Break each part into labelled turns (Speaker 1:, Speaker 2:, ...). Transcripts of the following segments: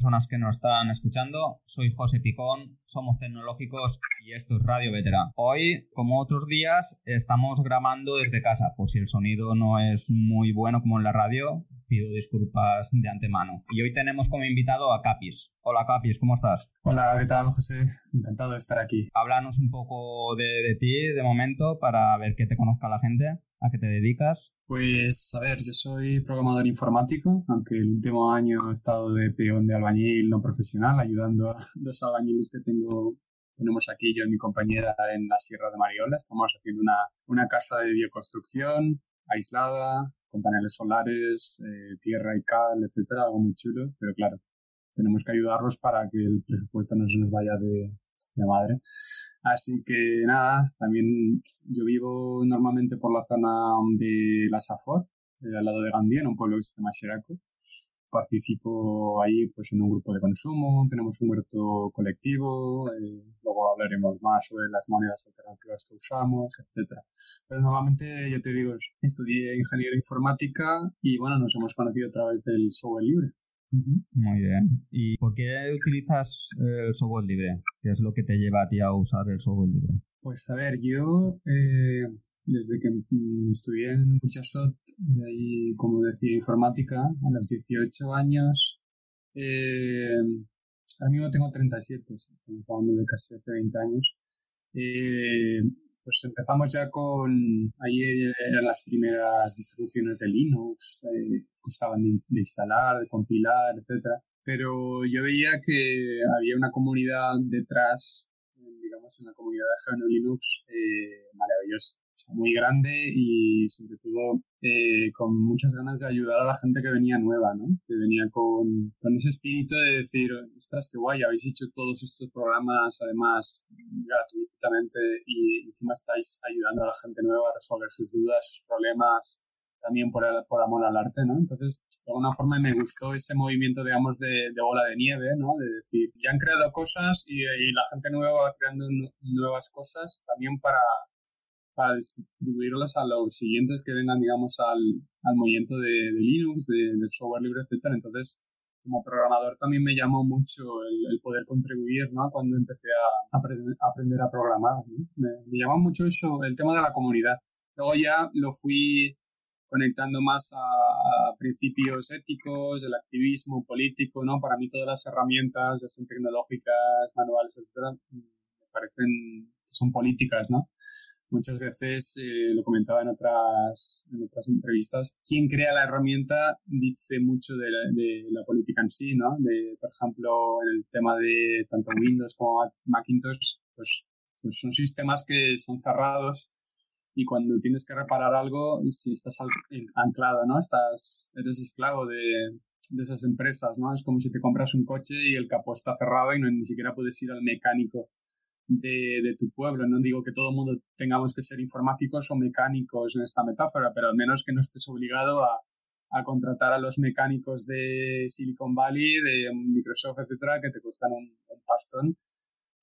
Speaker 1: personas que nos están escuchando. Soy José Picón, somos tecnológicos y esto es Radio Veterán. Hoy, como otros días, estamos grabando desde casa, por si el sonido no es muy bueno como en la radio, pido disculpas de antemano. Y hoy tenemos como invitado a Capis. Hola Capis, ¿cómo estás?
Speaker 2: Hola, ¿qué tal José? Encantado de estar aquí.
Speaker 1: Háblanos un poco de, de ti de momento para ver que te conozca la gente. ¿A qué te dedicas?
Speaker 2: Pues, a ver, yo soy programador informático, aunque el último año he estado de peón de albañil no profesional, ayudando a dos albañiles que tengo tenemos aquí yo y mi compañera en la Sierra de Mariola. Estamos haciendo una, una casa de bioconstrucción aislada, con paneles solares, eh, tierra y cal, etcétera, algo muy chulo, pero claro, tenemos que ayudarlos para que el presupuesto no se nos vaya de, madre. Así que nada, también yo vivo normalmente por la zona de la Safor, eh, al lado de Gandía, en un pueblo que se llama Xeraco. Participo ahí pues en un grupo de consumo, tenemos un huerto colectivo, eh, luego hablaremos más sobre las monedas alternativas que usamos, etcétera. Pero normalmente, yo te digo, estudié ingeniería informática y bueno, nos hemos conocido a través del software libre.
Speaker 1: Muy bien. ¿Y por qué utilizas el software libre? ¿Qué es lo que te lleva a ti a usar el software libre?
Speaker 2: Pues a ver, yo eh, desde que mm, estudié en Burjasot, ahí como decía informática, a los 18 años, eh, ahora mismo tengo 37, estamos hablando de casi hace 20 años, eh, pues empezamos ya con, ahí eran las primeras distribuciones de Linux, eh, costaban de, de, instalar, de compilar, etcétera. Pero yo veía que había una comunidad detrás, digamos, una comunidad de GNU Linux eh, maravillosa muy grande y sobre todo eh, con muchas ganas de ayudar a la gente que venía nueva, ¿no? Que venía con, con ese espíritu de decir, ostras, qué guay, habéis hecho todos estos programas además gratuitamente y encima estáis ayudando a la gente nueva a resolver sus dudas, sus problemas, también por, el, por amor al arte, ¿no? Entonces, de alguna forma me gustó ese movimiento, digamos, de, de bola de nieve, ¿no? De decir, ya han creado cosas y, y la gente nueva va creando nuevas cosas también para, para distribuirlas a los siguientes que vengan, digamos, al, al movimiento de, de Linux, de, del software libre, etcétera. Entonces, como programador también me llamó mucho el, el poder contribuir, ¿no? Cuando empecé a, aprender, a aprender a programar, ¿no? me, me llamó mucho eso, el tema de la comunidad. Luego ya lo fui conectando más a, a, principios éticos, el activismo político, ¿no? Para mí todas las herramientas, ya sean tecnológicas, manuales, etcétera, me parecen que son políticas, ¿no? Muchas veces, eh, lo comentaba en otras, en otras entrevistas, quien crea la herramienta dice mucho de la, de la, política en sí, ¿no? De, por ejemplo, en el tema de tanto Windows como Macintosh, pues, pues son sistemas que son cerrados y cuando tienes que reparar algo, si estás anclado, ¿no? Estás, eres esclavo de, de esas empresas, ¿no? Es como si te compras un coche y el capó está cerrado y no, ni siquiera puedes ir al mecánico de, de, tu pueblo. No digo que todo el mundo tengamos que ser informáticos o mecánicos en esta metáfora, pero al menos que no estés obligado a, a contratar a los mecánicos de Silicon Valley, de Microsoft, etcétera, que te cuestan un, un pastón,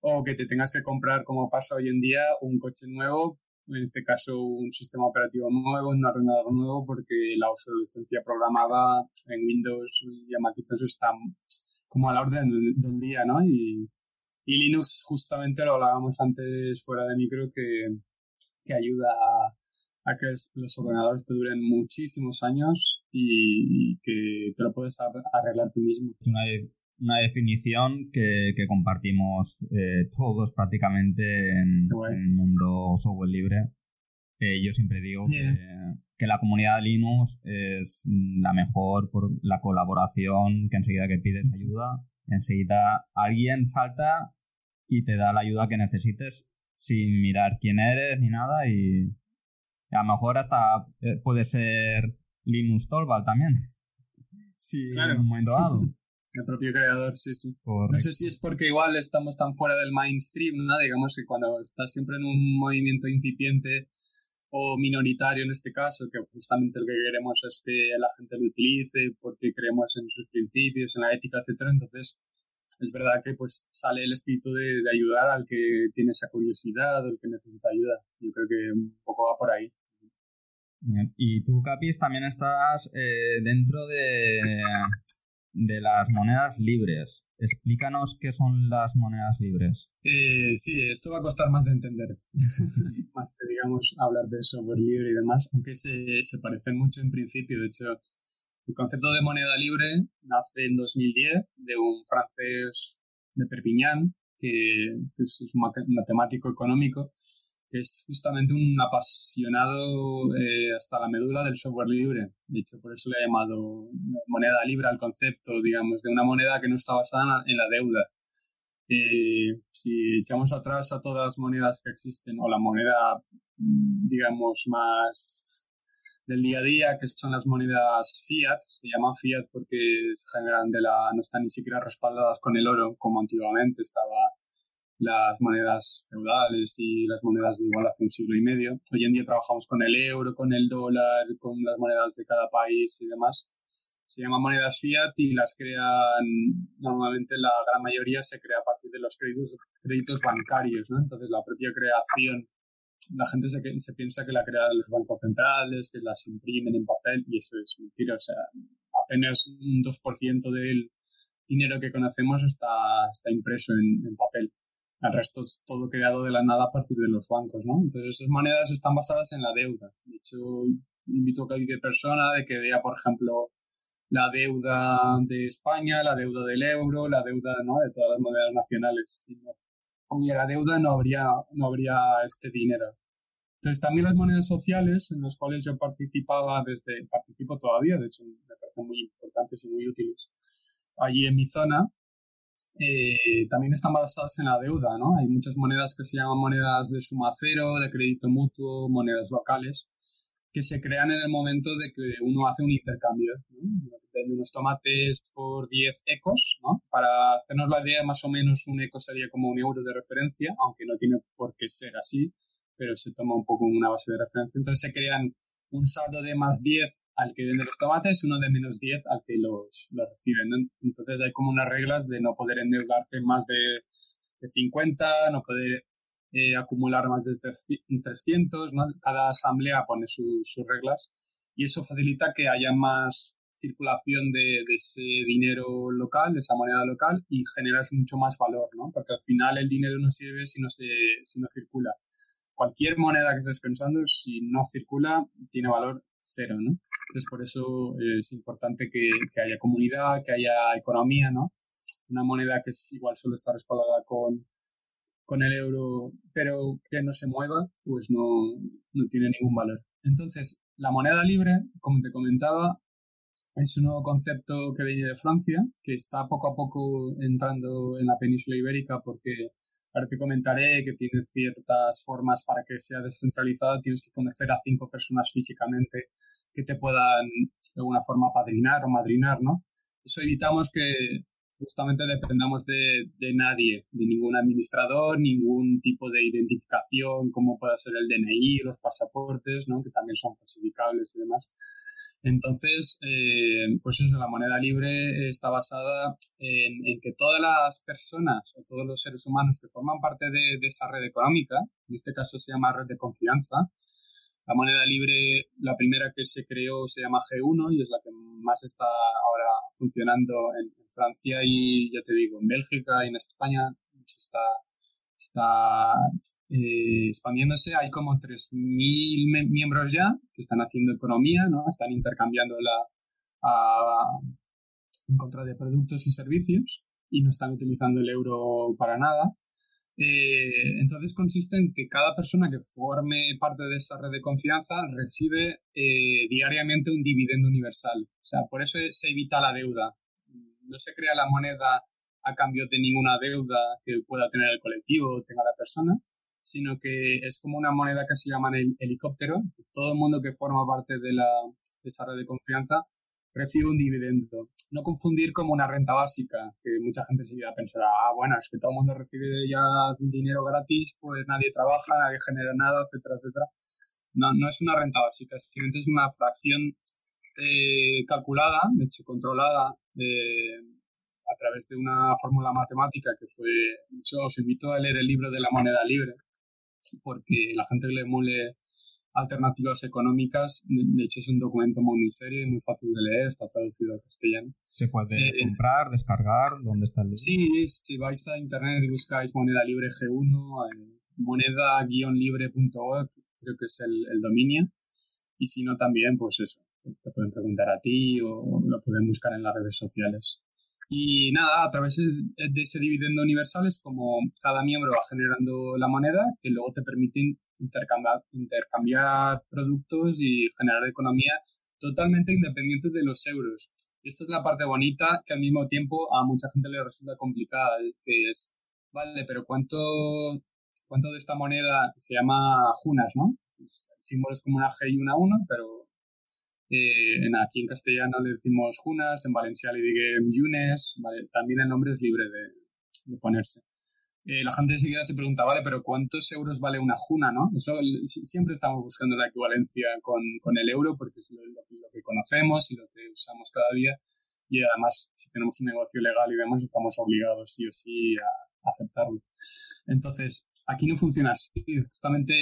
Speaker 2: o que te tengas que comprar, como pasa hoy en día, un coche nuevo, en este caso un sistema operativo nuevo, un ordenador nuevo, porque la obsolescencia programada en Windows y en Macintosh está como a la orden del, día, ¿no? Y Linux, justamente lo hablábamos antes fuera de micro, que, que ayuda a, a, que los ordenadores te duren muchísimos años y, y que te lo puedes arreglar tú mismo.
Speaker 1: Una, una definición que, que compartimos eh, todos prácticamente en, en, el mundo software libre. Eh, yo siempre digo yeah. que, que, la comunidad de Linux es la mejor por la colaboración, que enseguida que pides ayuda, enseguida alguien salta y te da la ayuda que necesites sin mirar quién eres ni nada y a lo mejor hasta eh, puede ser Linus Torvald también.
Speaker 2: Sí, claro. en un momento dado. El propio creador, sí, sí. Correcto. No sé si es porque igual estamos tan fuera del mainstream, ¿no? Digamos que cuando estás siempre en un movimiento incipiente o minoritario en este caso, que justamente lo que queremos es que la gente lo utilice porque creemos en sus principios, en la ética, etcétera, entonces es verdad que pues sale el espíritu de, de, ayudar al que tiene esa curiosidad o el que necesita ayuda. Yo creo que un poco va por ahí.
Speaker 1: Y tú, Capis, también estás eh, dentro de, de las monedas libres. Explícanos qué son las monedas libres.
Speaker 2: Eh, sí, esto va a costar más de entender. más que, digamos, hablar de software libre y demás, aunque se, se parecen mucho en principio. De hecho, el concepto de moneda libre nace en 2010 de un francés de Perpignan, que, es un matemático económico, que es justamente un apasionado eh, hasta la medula del software libre. De hecho, por eso le he llamado moneda libre al concepto, digamos, de una moneda que no está basada en la deuda. Eh, si echamos atrás a todas las monedas que existen, o la moneda, digamos, más del día a día, que son las monedas fiat, se llaman fiat porque se generan de la, no están ni siquiera respaldadas con el oro como antiguamente estaba las monedas feudales y las monedas de igual hace un siglo y medio. Hoy en día trabajamos con el euro, con el dólar, con las monedas de cada país y demás. Se llaman monedas fiat y las crean, normalmente la gran mayoría se crea a partir de los créditos, créditos bancarios, ¿no? Entonces la propia creación, la gente se, se piensa que la crean los bancos centrales, que las imprimen en papel y eso es mentira, o sea, apenas un 2% del dinero que conocemos está, está impreso en, papel. El resto es todo creado de la nada a partir de los bancos, ¿no? Entonces esas monedas están basadas en la deuda. De hecho, invito a cualquier persona de que vea, por ejemplo, la deuda de España, la deuda del euro, la deuda de todas las monedas nacionales. Hubiera deuda no habría, no habría este dinero. Entonces también las monedas sociales en las cuales yo participaba desde, participo todavía, de hecho me parecen muy importantes y muy útiles. Allí en mi zona, eh, también están basadas en la deuda, ¿no? Hay muchas monedas que se llaman monedas de suma cero, de crédito mutuo, monedas locales, que se crean en el momento de que uno hace un intercambio, ¿no? Vende unos tomates por 10 ecos, ¿no? Para hacernos la idea, más o menos un eco sería como un euro de referencia, aunque no tiene por qué ser así, pero se toma un poco una base de referencia. Entonces se crean un saldo de más 10 al que vende los tomates uno de menos 10 al que los, los reciben. Entonces hay como unas reglas de no poder endeudarte más de, de 50, no poder eh, acumular más de 300, ¿no? Cada asamblea pone sus, sus reglas y eso facilita que haya más circulación de, de, ese dinero local, de esa moneda local y generas mucho más valor, ¿no? Porque al final el dinero no sirve si no, se, si no circula cualquier moneda que estés pensando, si no circula, tiene valor cero, ¿no? Entonces, por eso es importante que, haya comunidad, que haya economía, ¿no? Una moneda que es igual solo está respaldada con, con el euro, pero que no se mueva, pues no, no tiene ningún valor. Entonces, la moneda libre, como te comentaba, es un nuevo concepto que viene de Francia, que está poco a poco entrando en la península ibérica porque Ahora te comentaré que tiene ciertas formas para que sea descentralizada. Tienes que conocer a cinco personas físicamente que te puedan de alguna forma padrinar o madrinar, ¿no? Eso evitamos que justamente dependamos de, de nadie, de ningún administrador, ningún tipo de identificación, como pueda ser el DNI, los pasaportes, ¿no? Que también son falsificables y demás. Entonces, eh, pues eso, la moneda libre está basada en, que todas las personas o todos los seres humanos que forman parte de, esa red económica, en este caso se llama red de confianza, la moneda libre, la primera que se creó se llama G1 y es la que más está ahora funcionando en, Francia y ya te digo, en Bélgica y en España se está, está eh, expandiéndose. Hay como 3.000 miembros ya que están haciendo economía, ¿no? Están intercambiando la, en contra de productos y servicios y no están utilizando el euro para nada. Eh, entonces consiste en que cada persona que forme parte de esa red de confianza recibe eh, diariamente un dividendo universal. O sea, por eso se evita la deuda. No se crea la moneda a cambio de ninguna deuda que pueda tener el colectivo o tenga la persona, sino que es como una moneda que se llama el helicóptero. Todo el mundo que forma parte de, la, de esa red de confianza recibe un dividendo. No confundir como una renta básica, que mucha gente se a pensar, ah, bueno, es que todo el mundo recibe ya dinero gratis, pues nadie trabaja, nadie genera nada, etcétera, etcétera. No, no es una renta básica, simplemente es una fracción eh, calculada, de hecho controlada, eh, a través de una fórmula matemática que fue, yo os invito a leer el libro de la moneda libre, porque la gente le mole alternativas económicas, de hecho es un documento muy, serio y muy fácil de leer, está traducido al castellano.
Speaker 1: ¿Se puede eh, comprar, descargar? ¿Dónde está el libro?
Speaker 2: Sí, si vais a internet y buscáis moneda libre G1, moneda-libre.org, creo que es el, dominio. Y si no, también, pues eso, te pueden preguntar a ti o lo pueden buscar en las redes sociales. Y nada, a través de ese dividendo universal es como cada miembro va generando la moneda que luego te permite intercambiar, intercambiar productos y generar economía totalmente independiente de los euros esta es la parte bonita que al mismo tiempo a mucha gente le resulta complicada, que es, vale, pero ¿cuánto, cuánto de esta moneda se llama Junas, no? el símbolo es como una G y una 1, pero eh, aquí en castellano le decimos Junas, en Valencia le digo Yunes, también el nombre es libre de ponerse. Eh, la gente enseguida se pregunta, vale, pero ¿cuántos euros vale una juna, no? Eso siempre estamos buscando la equivalencia con, el euro porque es lo, que conocemos y lo que usamos cada día y además si tenemos un negocio legal y vemos estamos obligados sí o sí a, aceptarlo. Entonces, aquí no funciona así. Justamente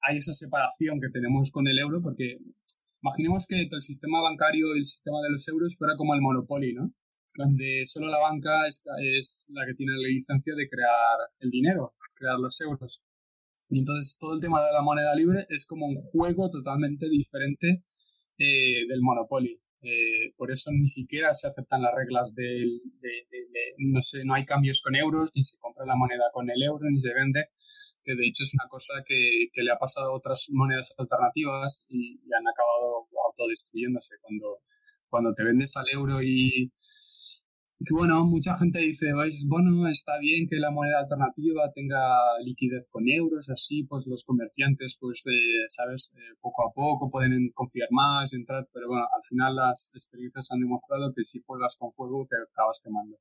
Speaker 2: hay esa separación que tenemos con el euro porque imaginemos que el sistema bancario el sistema de los euros fuera como el Monopoly, ¿no? donde solo la banca es, la que tiene la licencia de crear el dinero, crear los euros. Y entonces todo el tema de la moneda libre es como un juego totalmente diferente eh, del Monopoly. Eh, por eso ni siquiera se aceptan las reglas del, de, no sé, no hay cambios con euros, ni se compra la moneda con el euro, ni se vende, que de hecho es una cosa que, que le ha pasado a otras monedas alternativas y, y han acabado autodestruyéndose. Cuando, cuando te vendes al euro y, que bueno, mucha gente dice, bueno, está bien que la moneda alternativa tenga liquidez con euros, así pues los comerciantes, pues, eh, sabes, eh, poco a poco pueden confiar más, entrar, pero bueno, al final las experiencias han demostrado que si juegas con fuego te acabas quemando.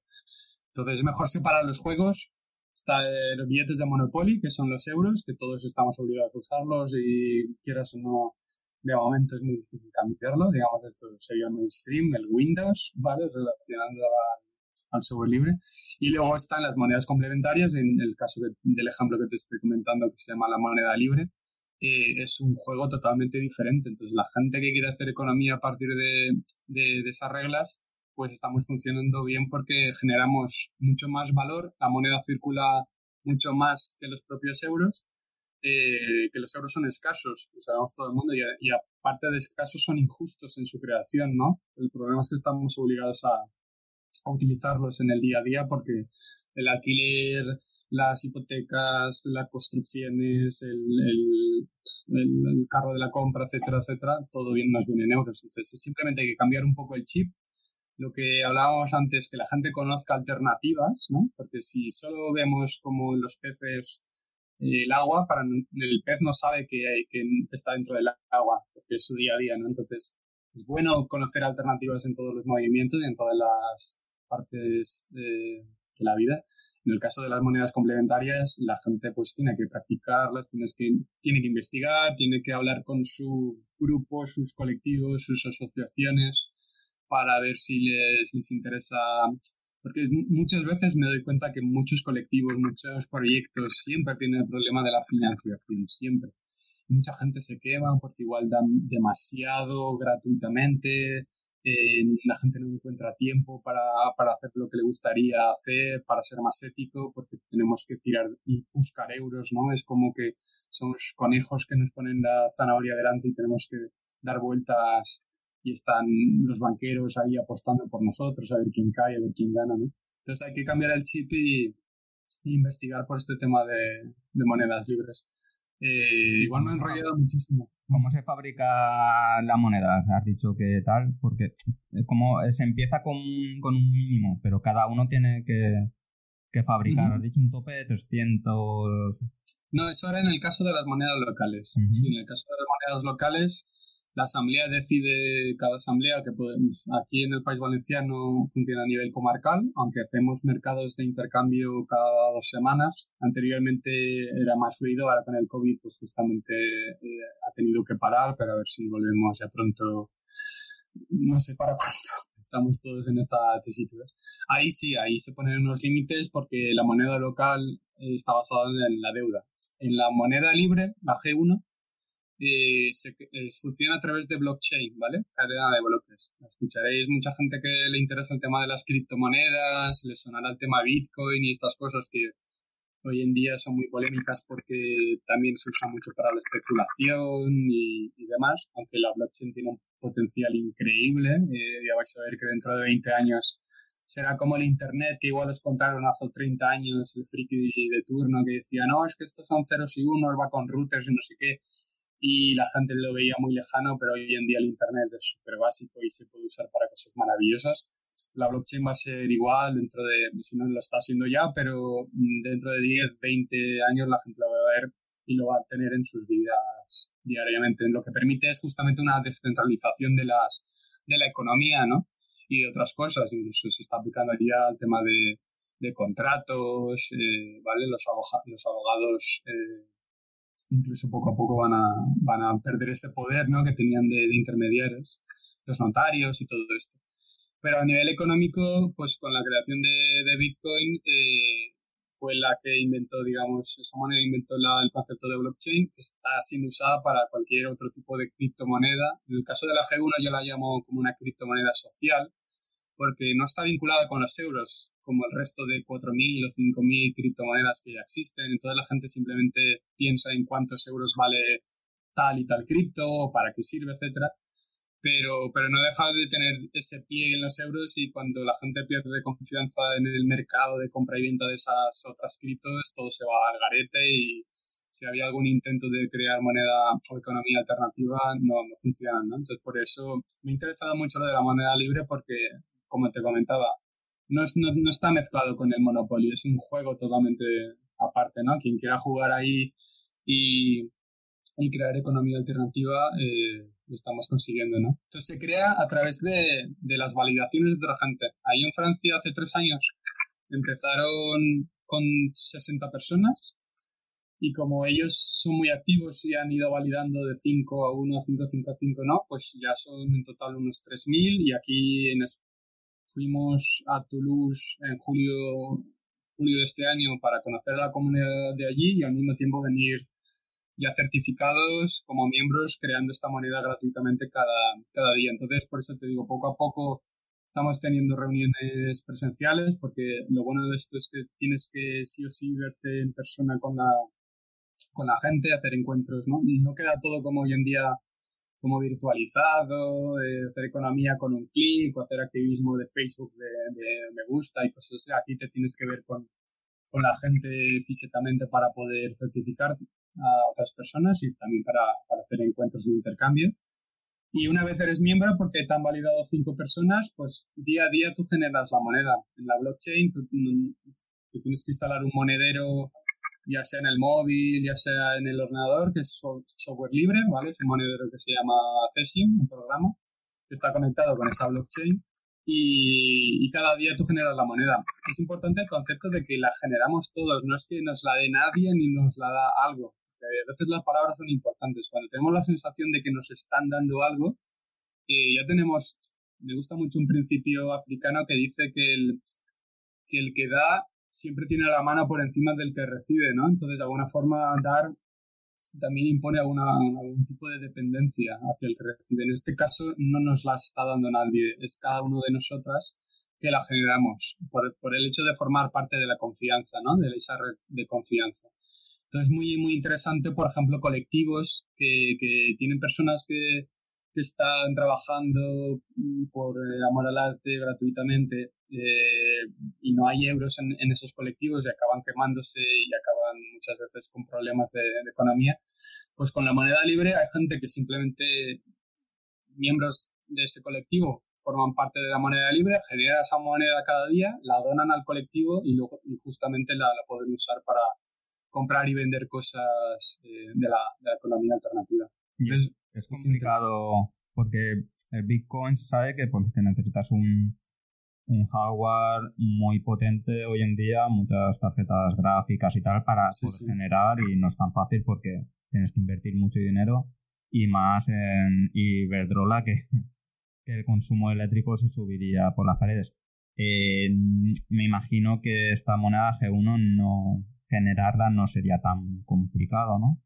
Speaker 2: Entonces es mejor separar los juegos. Está eh, los billetes de Monopoly, que son los euros, que todos estamos obligados a usarlos y quieras o no, de momento es muy difícil cambiarlo. Digamos, esto sería mainstream, el Windows, ¿vale? Relacionando a al software libre. Y luego están las monedas complementarias, en el caso del ejemplo que te estoy comentando, que se llama la moneda libre, eh, es un juego totalmente diferente. Entonces, la gente que quiere hacer economía a partir de, de, esas reglas, pues estamos funcionando bien porque generamos mucho más valor, la moneda circula mucho más que los propios euros, eh, que los euros son escasos, lo sabemos todo el mundo, y, y, aparte de escasos son injustos en su creación, ¿no? El problema es que estamos obligados a, utilizarlos en el día a día porque el alquiler, las hipotecas, las construcciones, el, el, carro de la compra, etcétera, etcétera, todo bien nos viene en euros. Entonces simplemente hay que cambiar un poco el chip. Lo que hablábamos antes, que la gente conozca alternativas, ¿no? Porque si solo vemos como los peces eh, el agua, para el pez no sabe que, hay, que está dentro del agua, porque es su día a día, ¿no? Entonces, es bueno conocer alternativas en todos los movimientos y en todas las, partes de, la vida. En el caso de las monedas complementarias, la gente pues tiene que practicarlas, tienes que, tiene que investigar, tiene que hablar con su grupo, sus colectivos, sus asociaciones, para ver si les, les interesa porque muchas veces me doy cuenta que muchos colectivos, muchos proyectos siempre tienen el problema de la financiación, siempre. Mucha gente se quema porque igual dan demasiado gratuitamente, eh, la gente no encuentra tiempo para, para, hacer lo que le gustaría hacer, para ser más ético, porque tenemos que tirar y buscar euros, ¿no? Es como que somos conejos que nos ponen la zanahoria delante y tenemos que dar vueltas y están los banqueros ahí apostando por nosotros, a ver quién cae, a ver quién gana, ¿no? Entonces hay que cambiar el chip y, investigar por este tema de, monedas libres. Eh, igual me he enrollado muchísimo.
Speaker 1: ¿Cómo se fabrica la moneda? Has dicho que tal, porque como se empieza con, con un mínimo, pero cada uno tiene que, que fabricar. Has dicho un tope de 300.
Speaker 2: No, eso era en el caso de las monedas locales. Sí, en el caso de las monedas locales la asamblea decide, cada asamblea, que podemos, aquí en el País Valenciano funciona a nivel comarcal, aunque hacemos mercados de intercambio cada dos semanas. Anteriormente era más fluido, ahora con el COVID pues justamente eh, ha tenido que parar, pero a ver si volvemos ya pronto, no sé para cuánto. Estamos todos en esta tesitura. Ahí sí, ahí se ponen unos límites porque la moneda local está basada en la deuda. En la moneda libre, la G1, eh, se, funciona a través de blockchain, ¿vale? Cadena de bloques. Escucharéis mucha gente que le interesa el tema de las criptomonedas, le sonará el tema Bitcoin y estas cosas que hoy en día son muy polémicas porque también se usa mucho para la especulación y, demás, aunque la blockchain tiene un potencial increíble. Eh, ya vais a ver que dentro de 20 años será como el Internet, que igual os contaron hace 30 años el friki de turno que decía, no, es que estos son ceros y unos, va con routers y no sé qué y la gente lo veía muy lejano, pero hoy en día el Internet es súper básico y se puede usar para cosas maravillosas. La blockchain va a ser igual dentro de, si no lo está haciendo ya, pero mm, dentro de 10, 20 años la gente lo va a ver y lo va a tener en sus vidas diariamente. Lo que permite es justamente una descentralización de, las, de la economía, ¿no? Y de otras cosas. Incluso se está aplicando ya el tema de, de contratos, eh, ¿vale? Los, los abogados eh, incluso poco a poco van a, van a perder ese poder ¿no? que tenían de, intermediarios, los notarios y todo esto. Pero a nivel económico, pues con la creación de, de Bitcoin eh, fue la que inventó, digamos, esa moneda inventó la, el concepto de blockchain, que está siendo usada para cualquier otro tipo de criptomoneda. En el caso de la G1 yo la llamo como una criptomoneda social, porque no está vinculada con los euros, como el resto de 4.000 o 5.000 criptomonedas que ya existen. Entonces la gente simplemente piensa en cuántos euros vale tal y tal cripto, para qué sirve, etcétera. Pero, pero no deja de tener ese pie en los euros y cuando la gente pierde confianza en el mercado de compra y venta de esas otras criptos, todo se va al garete y si había algún intento de crear moneda o economía alternativa, no, no funcionan. Entonces, por eso me ha interesado mucho lo de la moneda libre porque como te comentaba, no, no, está mezclado con el Monopoly, es un juego totalmente aparte, ¿no? Quien quiera jugar ahí y, y crear economía alternativa, eh, lo estamos consiguiendo, ¿no? Entonces se crea a través de, de las validaciones de otra gente. Ahí en Francia hace tres años empezaron con 60 personas y como ellos son muy activos y han ido validando de 5 a 1, 5, 5 a 5, ¿no? Pues ya son en total unos 3.000 y aquí en, Fuimos a Toulouse en julio, julio de este año para conocer a la comunidad de allí y al mismo tiempo venir ya certificados como miembros creando esta moneda gratuitamente cada, cada día. Entonces, por eso te digo, poco a poco estamos teniendo reuniones presenciales porque lo bueno de esto es que tienes que sí o sí verte en persona con la, con la gente, hacer encuentros, ¿no? No queda todo como hoy en día como virtualizado, hacer economía con un clic o hacer activismo de Facebook de, me gusta y cosas así. Aquí te tienes que ver con, con la gente físicamente para poder certificar a otras personas y también para, para, hacer encuentros de intercambio. Y una vez eres miembro, porque te han validado cinco personas, pues día a día tú generas la moneda. En la blockchain tú, tú tienes que instalar un monedero ya sea en el móvil, ya sea en el ordenador, que es software libre, ¿vale? Es un monedero que se llama Cesium, un programa, que está conectado con esa blockchain y, cada día tú generas la moneda. Es importante el concepto de que la generamos todos, no es que nos la dé nadie ni nos la da algo. A veces las palabras son importantes. Cuando tenemos la sensación de que nos están dando algo, eh, ya tenemos, me gusta mucho un principio africano que dice que el, que el que da siempre tiene la mano por encima del que recibe, ¿no? Entonces, de alguna forma, dar también impone alguna, algún tipo de dependencia hacia el que recibe. En este caso, no nos la está dando nadie, es cada uno de nosotras que la generamos por, por el hecho de formar parte de la confianza, ¿no? De esa red de confianza. Entonces, muy, muy interesante, por ejemplo, colectivos que, que tienen personas que, que están trabajando por eh, amor al arte gratuitamente eh, y no hay euros en, esos colectivos y acaban quemándose y acaban muchas veces con problemas de, economía, pues con la moneda libre hay gente que simplemente miembros de ese colectivo forman parte de la moneda libre, generan esa moneda cada día, la donan al colectivo y luego y justamente la, la, pueden usar para comprar y vender cosas eh, de, la, de, la, economía alternativa.
Speaker 1: es, es complicado porque el Bitcoin se sabe que, pues, que necesitas un, un hardware muy potente hoy en día, muchas tarjetas gráficas y tal para generar y no es tan fácil porque tienes que invertir mucho dinero y más en Iberdrola que, que el consumo eléctrico se subiría por las paredes. Eh, me imagino que esta moneda G1 no generarla no sería tan complicado, ¿no?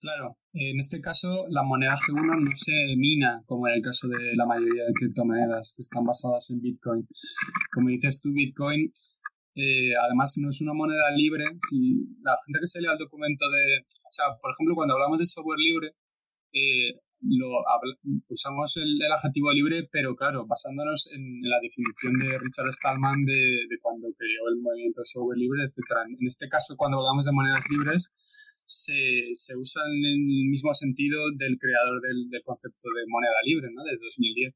Speaker 2: Claro, En este caso, la moneda G1 no se mina, como en el caso de la mayoría de criptomonedas que están basadas en Bitcoin. Como dices tú, Bitcoin, eh, además, no es una moneda libre. Si la gente que se lea el documento de. O sea, por ejemplo, cuando hablamos de software libre, eh, lo, usamos el, adjetivo libre, pero claro, basándonos en, la definición de Richard Stallman de, cuando creó el movimiento software libre, etc. En este caso, cuando hablamos de monedas libres, se, se usa en el mismo sentido del creador del, del concepto de moneda libre, ¿no? De 2010.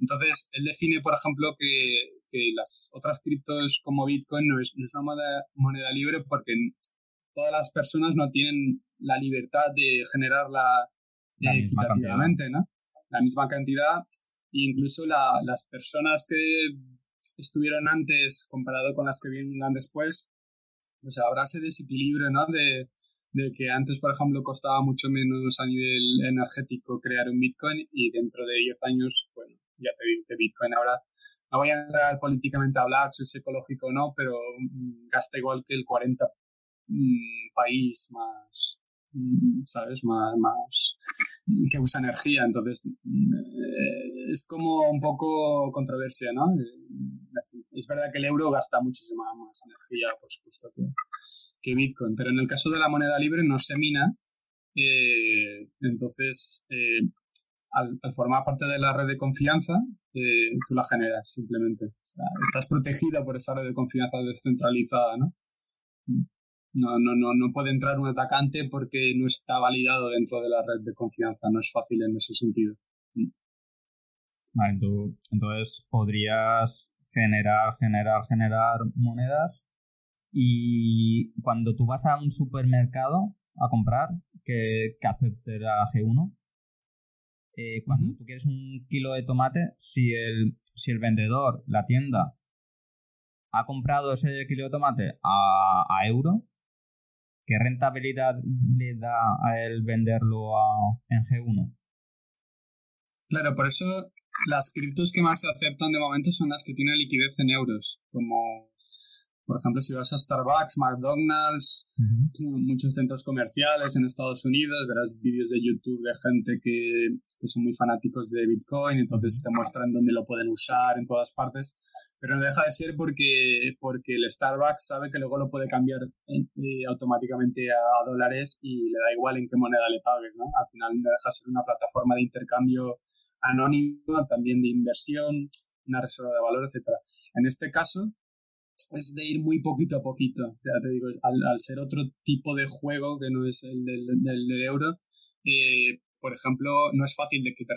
Speaker 2: Entonces, él define, por ejemplo, que, que las otras criptos como Bitcoin no es, una moneda, libre porque todas las personas no tienen la libertad de generarla la eh, equitativamente, ¿no? La misma cantidad. E incluso las personas que estuvieron antes comparado con las que vienen después, pues habrá ese desequilibrio, ¿no? De, de que antes, por ejemplo, costaba mucho menos a nivel energético crear un Bitcoin y dentro de 10 años, bueno, ya te digo que Bitcoin ahora no voy a entrar políticamente a hablar si es ecológico o no, pero mm, gasta igual que el 40 mm, país más, mm, ¿sabes? Más, más que usa energía. Entonces, eh, es como un poco controversia, ¿no? Eh, es verdad que el euro gasta muchísima más energía, por supuesto, que, que Bitcoin, pero en el caso de la moneda libre no se mina. Eh, entonces, al, formar parte de la red de confianza, eh, tú la generas simplemente. estás protegida por esa red de confianza descentralizada, ¿no? No, no, no, no puede entrar un atacante porque no está validado dentro de la red de confianza. No es fácil en ese sentido.
Speaker 1: Vale, entonces podrías generar, generar, generar monedas y cuando tú vas a un supermercado a comprar, que, que acepte la G1, eh, cuando tú quieres un kilo de tomate, si el, si el vendedor, la tienda, ha comprado ese kilo de tomate a, a euro, ¿qué rentabilidad le da a él venderlo a, en G1?
Speaker 2: Claro, por eso las criptos que más se aceptan de momento son las que tienen liquidez en euros, como por ejemplo, si vas a Starbucks, McDonald's, muchos centros comerciales en Estados Unidos, verás vídeos de YouTube de gente que, son muy fanáticos de Bitcoin, entonces te muestran dónde lo pueden usar en todas partes, pero no deja de ser porque, porque el Starbucks sabe que luego lo puede cambiar eh, automáticamente a, dólares y le da igual en qué moneda le pagues, ¿no? Al final no deja de ser una plataforma de intercambio anónimo, también de inversión, una reserva de valor, etcétera. En este caso, es de ir muy poquito a poquito. Ya te digo, al, ser otro tipo de juego que no es el del, del, euro, eh, por ejemplo, no es fácil de que te,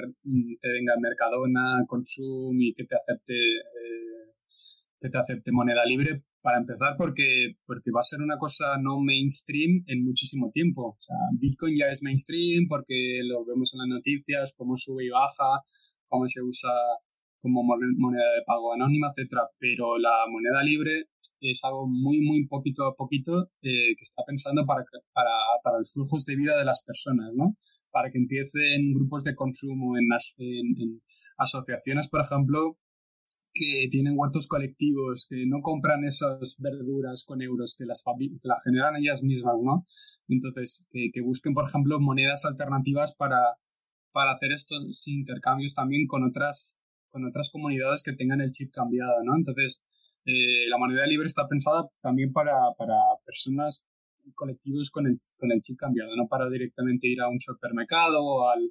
Speaker 2: te venga Mercadona, Consum y que te acepte eh, que te acepte moneda libre para empezar porque, porque va a ser una cosa no mainstream en muchísimo tiempo. O sea, Bitcoin ya es mainstream porque lo vemos en las noticias, cómo sube y baja, cómo se usa como moneda de pago anónima, etcétera, pero la moneda libre es algo muy, muy poquito a poquito eh, que está pensando para, para, para, los flujos de vida de las personas, ¿no? Para que empiecen grupos de consumo, en, asociaciones, por ejemplo, que tienen huertos colectivos, que no compran esas verduras con euros, que las, que las generan ellas mismas, ¿no? Entonces, que, que busquen, por ejemplo, monedas alternativas para, para hacer estos intercambios también con otras con otras comunidades que tengan el chip cambiado, ¿no? Entonces, eh, la moneda libre está pensada también para, para personas colectivos con el, con el chip cambiado, no para directamente ir a un supermercado o al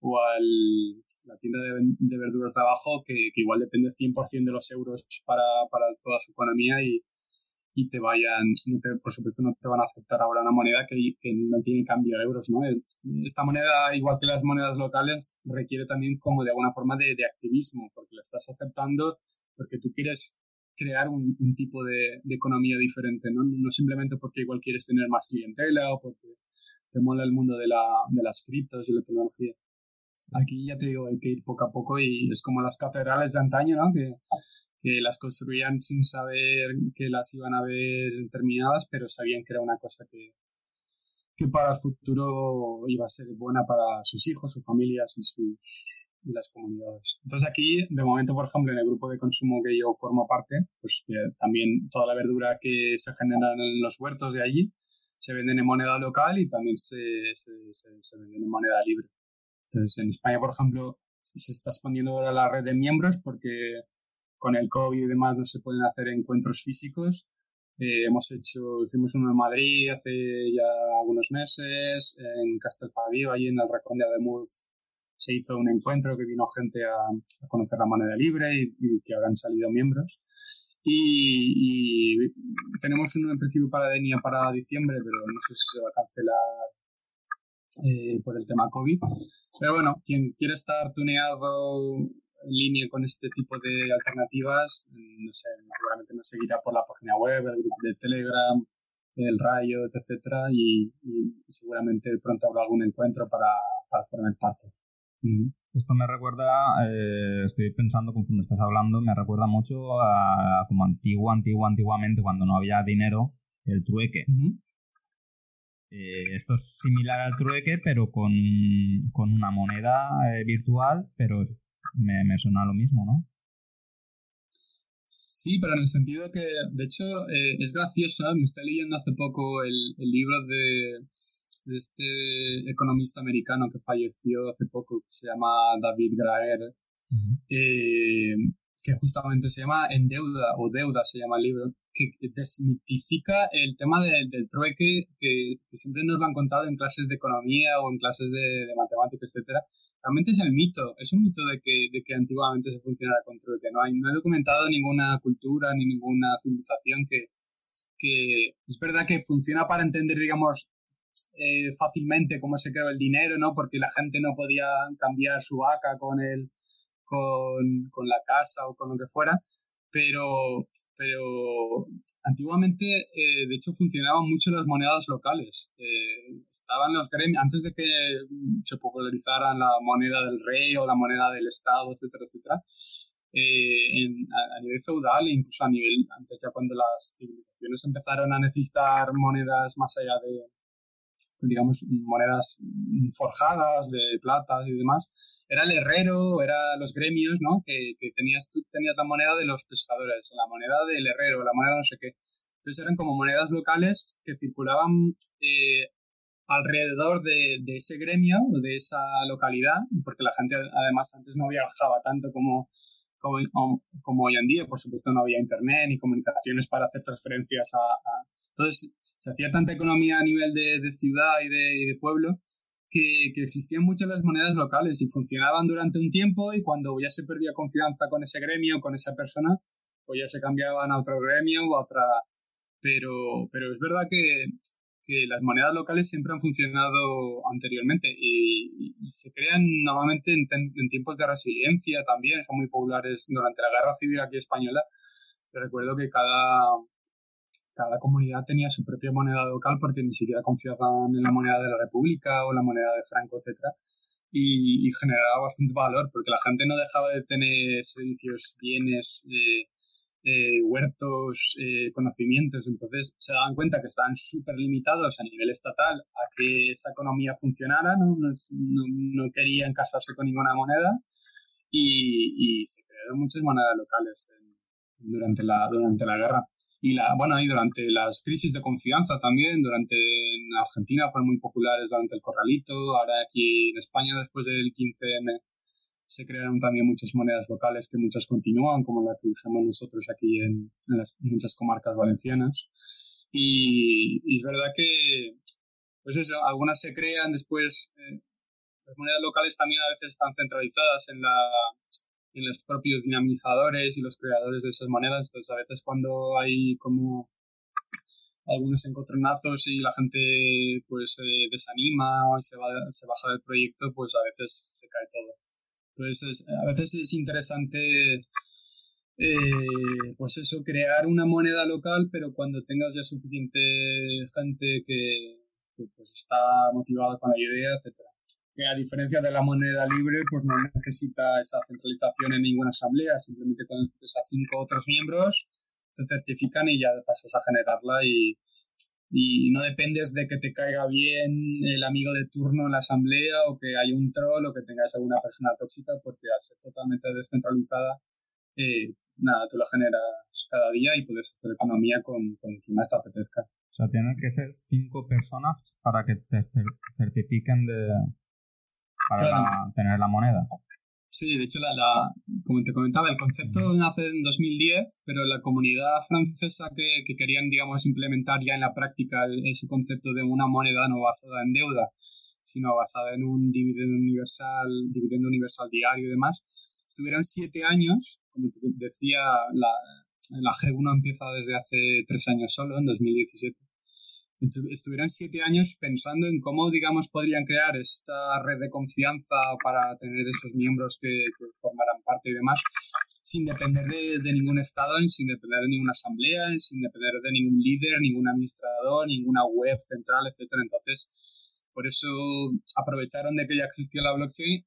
Speaker 2: o al la tienda de, de verduras de abajo que, que igual depende 100% de los euros para, para toda su economía y, y te vayan, por supuesto no te van a aceptar ahora una moneda que, que, no tiene cambio a euros, ¿no? Esta moneda, igual que las monedas locales, requiere también como de alguna forma de, de activismo, porque la estás aceptando porque tú quieres crear un, un tipo de, de, economía diferente, ¿no? No simplemente porque igual quieres tener más clientela o porque te mola el mundo de, la, de las criptos y la tecnología. Aquí ya te digo, hay que ir poco a poco y es como las catedrales de antaño, ¿no? Que que las construían sin saber que las iban a ver terminadas, pero sabían que era una cosa que, que para el futuro iba a ser buena para sus hijos, sus familias y, sus, y las comunidades. Entonces aquí, de momento, por ejemplo, en el grupo de consumo que yo formo parte, pues también toda la verdura que se genera en los huertos de allí se venden en moneda local y también se, se, se, venden en moneda libre. Entonces, en España, por ejemplo, se está expandiendo ahora la red de miembros porque con el COVID y demás no se pueden hacer encuentros físicos. Eh, hemos hecho, hicimos uno en Madrid hace ya algunos meses, en Castelfabio, allí en el Racón de Ademuz, se hizo un encuentro que vino gente a, conocer la moneda libre y, y, que ahora han salido miembros. Y, tenemos uno en principio para Denia para diciembre, pero no sé si se va a cancelar eh, por el tema COVID. Pero bueno, quien quiera estar tuneado en línea con este tipo de alternativas, no sé, seguramente nos seguirá por la página web, el grupo de Telegram, el Rayo, etcétera, y, seguramente pronto habrá algún encuentro para, para formar parte.
Speaker 1: Esto me recuerda, eh, estoy pensando conforme estás hablando, me recuerda mucho a como antiguo, antiguo, antiguamente, cuando no había dinero, el trueque. Eh, esto es similar al trueque, pero con, una moneda eh, virtual, pero me, me, suena lo mismo, ¿no?
Speaker 2: Sí, pero en el sentido que, de hecho, es gracioso. Me estoy leyendo hace poco el libro de de este economista americano que falleció hace poco, que se llama David Graer, eh, que justamente se llama En Deuda, o Deuda se llama el libro, que desmitifica el tema del trueque que, siempre nos lo han contado en clases de economía o en clases de, de matemáticas, etcétera. Realmente es el mito, es un mito de que, de que antiguamente se funcionara con trueque. No, hay, no he documentado ninguna cultura ni ninguna civilización que, que es verdad que funciona para entender, digamos, eh, fácilmente cómo se creó el dinero, ¿no? Porque la gente no podía cambiar su vaca con el, con, con la casa o con lo que fuera, pero, pero antiguamente, eh, de hecho, funcionaban mucho las monedas locales. Eh, estaban los gremios, antes de que se popularizaran la moneda del rey o la moneda del Estado, etcétera, etcétera, a, a, nivel feudal e incluso a nivel, antes ya cuando las civilizaciones empezaron a necesitar monedas más allá de, digamos, monedas forjadas de plata y demás, era el herrero, era los gremios, ¿no? Que, tenías, tú tenías la moneda de los pescadores, la moneda del herrero, la moneda no sé qué. Entonces eran como monedas locales que circulaban eh, alrededor de, de, ese gremio, de esa localidad, porque la gente además antes no viajaba tanto como, como, hoy en día, por supuesto no había internet ni comunicaciones para hacer transferencias a. Entonces se hacía tanta economía a nivel de, ciudad y de, pueblo que, existían muchas las monedas locales y funcionaban durante un tiempo y cuando ya se perdía confianza con ese gremio, con esa persona, pues ya se cambiaban a otro gremio o a otra... Pero, pero es verdad que, las monedas locales siempre han funcionado anteriormente y, se crean normalmente en, en, tiempos de resiliencia también, son muy populares durante la guerra civil aquí española. recuerdo que cada, cada comunidad tenía su propia moneda local porque ni siquiera confiaban en la moneda de la República o la moneda de Franco, etc. Y, generaba bastante valor porque la gente no dejaba de tener servicios, bienes, eh, eh, huertos, eh, conocimientos. Entonces se daban cuenta que estaban súper limitados a nivel estatal a que esa economía funcionara, no, no, querían casarse con ninguna moneda y, y se crearon muchas monedas locales durante, la, durante la guerra. Y la, bueno, y durante las crisis de confianza también, durante en Argentina fueron muy populares durante el corralito, ahora aquí en España después del 15M se crearon también muchas monedas locales que muchas continúan, como la que usamos nosotros aquí en, las muchas comarcas valencianas. Y, es verdad que, pues eso, algunas se crean después, eh, las monedas locales también a veces están centralizadas en la, en los propios dinamizadores y los creadores de esas monedas. Entonces, a veces cuando hay como algunos encontronazos y la gente pues desanima o se, va, se baja del proyecto, pues a veces se cae todo. Entonces, a veces es interesante, eh, pues eso, crear una moneda local, pero cuando tengas ya suficiente gente que, que pues está motivada con la idea, etcétera que a diferencia de la moneda libre, pues no necesita esa centralización en ninguna asamblea, simplemente conoces a cinco otros miembros, te certifican y ya pasas a generarla y, y no dependes de que te caiga bien el amigo de turno en la asamblea o que haya un troll o que tengas alguna persona tóxica, porque al ser totalmente descentralizada, eh, nada, tú lo generas cada día y puedes hacer economía con, con quien más te apetezca.
Speaker 1: O sea, tienen que ser cinco personas para que te certifiquen de para tener la moneda.
Speaker 2: Sí, de hecho, la, como te comentaba, el concepto nace en 2010, pero la comunidad francesa que, que querían, digamos, implementar ya en la práctica ese concepto de una moneda no basada en deuda, sino basada en un dividendo universal, dividendo universal diario y demás, estuvieron siete años, como te decía, la, la G1 empieza desde hace tres años solo, en 2017 estuvieran siete años pensando en cómo, digamos, podrían crear esta red de confianza para tener esos miembros que, formarán parte y demás, sin depender de, ningún estado, sin depender de ninguna asamblea, sin depender de ningún líder, ningún administrador, ninguna web central, etcétera. Entonces, por eso aprovecharon de que ya existía la blockchain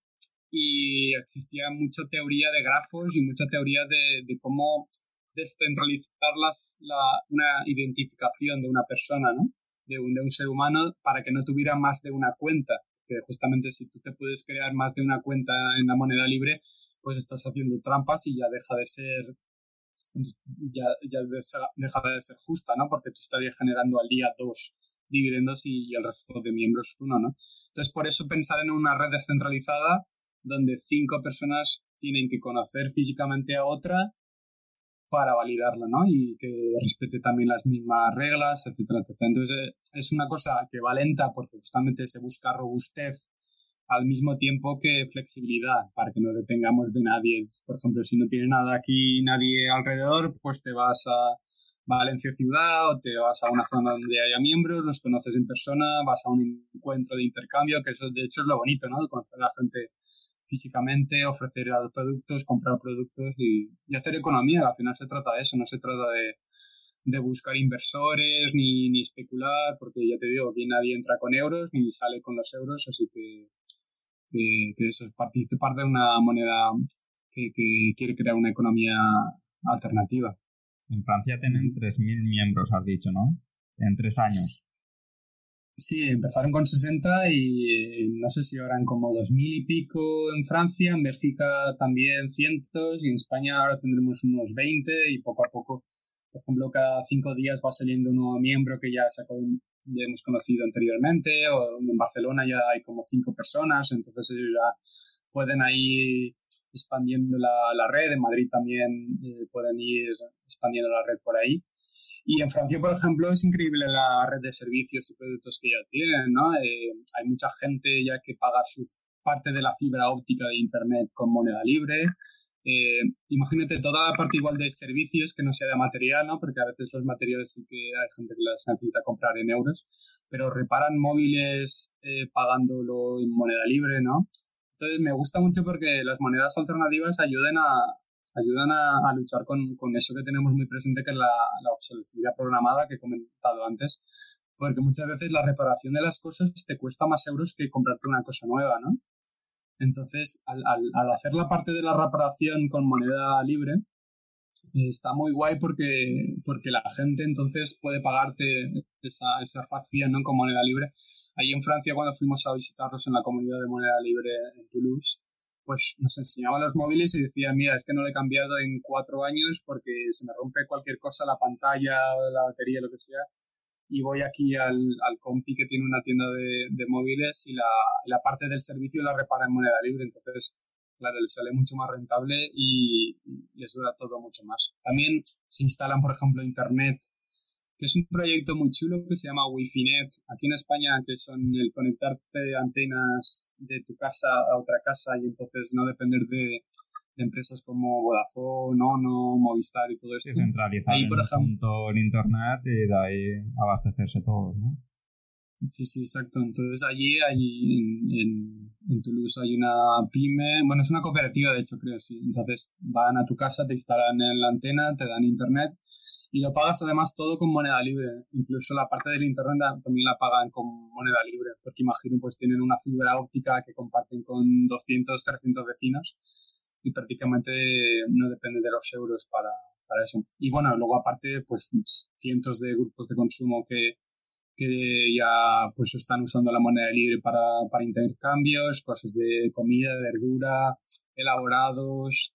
Speaker 2: y existía mucha teoría de grafos y mucha teoría de, de cómo descentralizar las, la, una identificación de una persona, ¿no? De un, de un ser humano para que no tuviera más de una cuenta. Que justamente si tú te puedes crear más de una cuenta en la moneda libre, pues estás haciendo trampas y ya deja de ser ya, ya deja de ser justa, ¿no? Porque tú estarías generando al día dos dividendos y, el resto de miembros uno, ¿no? Entonces, por eso pensar en una red descentralizada donde cinco personas tienen que conocer físicamente a otra para validarla, ¿no? Y que respete también las mismas reglas, etcétera, etcétera. Entonces, eh, es una cosa que va lenta porque justamente se busca robustez al mismo tiempo que flexibilidad para que no dependamos de nadie. Por ejemplo, si no tiene nada aquí, nadie alrededor, pues te vas a Valencia ciudad o te vas a una zona donde haya miembros, los conoces en persona, vas a un encuentro de intercambio, que eso de hecho es lo bonito, ¿no? Conocer a la gente físicamente, ofrecer productos, comprar productos y, hacer economía. Al final se trata de eso, no se trata de, de buscar inversores ni, ni, especular, porque ya te digo, aquí nadie entra con euros ni sale con los euros, así que, que, eso es participar de una moneda que, que, quiere crear una economía alternativa.
Speaker 1: En Francia tienen 3.000 miembros, has dicho, ¿no? En tres años.
Speaker 2: Sí, empezaron con 60 y no sé si ahora en como 2000 y pico en Francia, en Bélgica también cientos y en España ahora tendremos unos 20 y poco a poco, por ejemplo, cada cinco días va saliendo un nuevo miembro que ya, ya hemos conocido anteriormente o en Barcelona ya hay como cinco personas, entonces ellos ya pueden ir expandiendo la, la red, en Madrid también eh, pueden ir expandiendo la red por ahí. Y en Francia, por ejemplo, es increíble la red de servicios y productos que ya tienen, ¿no? Eh, hay mucha gente ya que paga su parte de la fibra óptica de Internet con moneda libre. Eh, imagínate toda la parte igual de servicios que no sea de material, ¿no? Porque a veces los materiales sí que hay gente que las necesita comprar en euros, pero reparan móviles eh, pagándolo en moneda libre, ¿no? Entonces me gusta mucho porque las monedas alternativas ayudan a, ayudan a, luchar con, con, eso que tenemos muy presente, que es la, la obsolescencia programada que he comentado antes, porque muchas veces la reparación de las cosas te cuesta más euros que comprarte una cosa nueva, ¿no? Entonces, al, al, al hacer la parte de la reparación con moneda libre, está muy guay porque, porque la gente entonces puede pagarte esa, esa facción ¿no? con moneda libre. Ahí en Francia, cuando fuimos a visitarlos en la comunidad de moneda libre en Toulouse, pues nos enseñaban los móviles y decían, mira, es que no lo he cambiado en cuatro años porque se me rompe cualquier cosa, la pantalla, la batería, lo que sea, y voy aquí al, al compi que tiene una tienda de, de móviles y la, la, parte del servicio la repara en moneda libre, entonces, claro, le sale mucho más rentable y les dura todo mucho más. También se instalan, por ejemplo, internet que es un proyecto muy chulo que se llama Wi-Fi-Net. Aquí en España, que son el conectarte antenas de tu casa a otra casa y entonces no depender de, empresas como Vodafone, Ono, Movistar y todo esto.
Speaker 1: Sí, centralizar ahí, por ejemplo, el internet y de ahí abastecerse todo, ¿no?
Speaker 2: Sí, sí, exacto. Entonces allí, allí en, en, Toulouse hay una pyme, bueno, es una cooperativa de hecho, creo, sí. Entonces van a tu casa, te instalan en la antena, te dan internet y lo pagas además todo con moneda libre. Incluso la parte del internet también la pagan con moneda libre, porque imagino pues tienen una fibra óptica que comparten con 200, 300 vecinos y prácticamente no depende de los euros para, para eso. Y bueno, luego aparte pues cientos de grupos de consumo que que ya pues están usando la moneda libre para, para intercambios, cosas de comida, verdura, elaborados,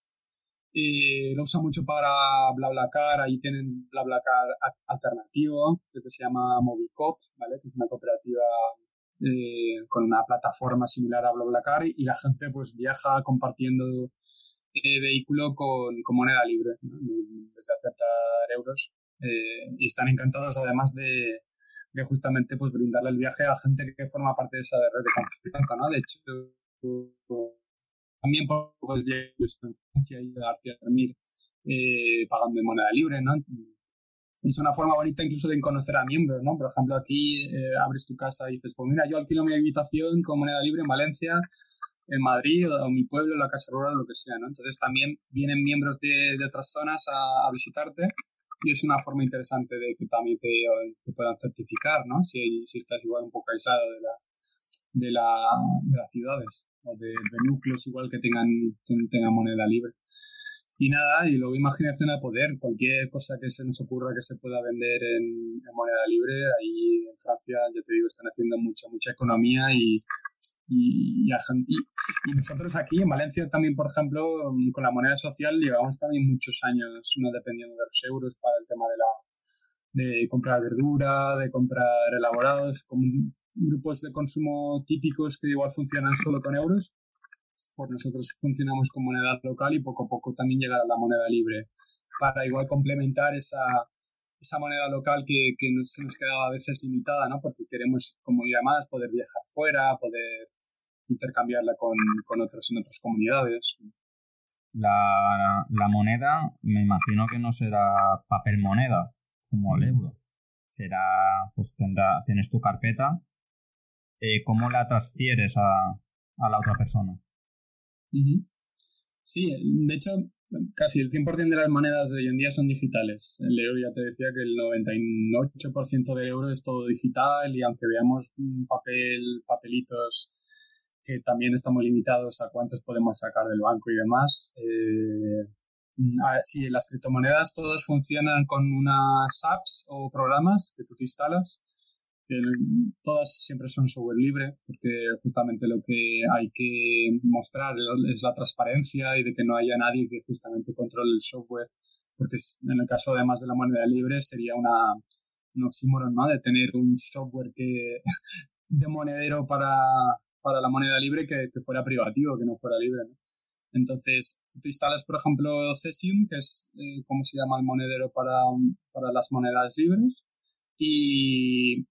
Speaker 2: Eh, lo usa mucho para BlaBlaCar, ahí tienen BlaBlaCar alternativo, que se llama Movicop, ¿vale? que es una cooperativa eh, con una plataforma similar a BlaBlaCar y la gente pues viaja compartiendo eh, vehículo con, moneda libre, desde aceptar euros. Eh, y están encantados además de, de, justamente pues brindarle el viaje a gente que forma parte de esa red de confianza, ¿no? De hecho, también Francia y darte a dormir eh, pagando en moneda libre, ¿no? Es una forma bonita incluso de conocer a miembros, ¿no? Por ejemplo, aquí eh, abres tu casa y dices, pues mira, yo alquilo mi habitación con moneda libre en Valencia, en Madrid o, mi pueblo, la casa rural, lo que sea, ¿no? Entonces también vienen miembros de, de otras zonas a, visitarte y es una forma interesante de que también te, te puedan certificar, ¿no? Si, estás igual un poco aislado de, la, de, la, de las ciudades o de, núcleos igual que tengan, que tengan moneda libre. Y nada, y luego imaginación a poder, cualquier cosa que se nos ocurra que se pueda vender en, moneda libre, ahí en Francia, ya te digo, están haciendo mucha, mucha economía y, y, y, nosotros aquí en Valencia también, por ejemplo, con la moneda social llevamos también muchos años no dependiendo de los euros para el tema de la de comprar verdura, de comprar elaborados, como grupos de consumo típicos que igual funcionan solo con euros, pues nosotros funcionamos con moneda local y poco a poco también llegar a la moneda libre para igual complementar esa, esa moneda local que, que nos, nos quedaba a veces limitada, ¿no? Porque queremos, como ir más, poder viajar fuera, poder intercambiarla con, con otros en otras comunidades.
Speaker 1: La, la moneda, me imagino que no será papel moneda como el euro. Será, pues tendrá, tienes tu carpeta eh, cómo la transfieres a, a la otra persona.
Speaker 2: Sí, de hecho, casi el 100% de las monedas de hoy en día son digitales. El euro ya te decía que el 98% del euro es todo digital y aunque veamos papel, papelitos que también estamos limitados a cuántos podemos sacar del banco y demás, eh, sí, las criptomonedas todas funcionan con unas apps o programas que tú te instalas todas siempre son software libre, porque justamente lo que hay que mostrar es la transparencia y de que no haya nadie que justamente controle el software, porque en el caso además de la moneda libre sería una, un oxímoron, ¿no? De tener un software de monedero para, para la moneda libre que, fuera privativo, que no fuera libre, ¿no? Entonces, tú te instalas, por ejemplo, Cesium, que es eh, como se llama el monedero para, para las monedas libres, y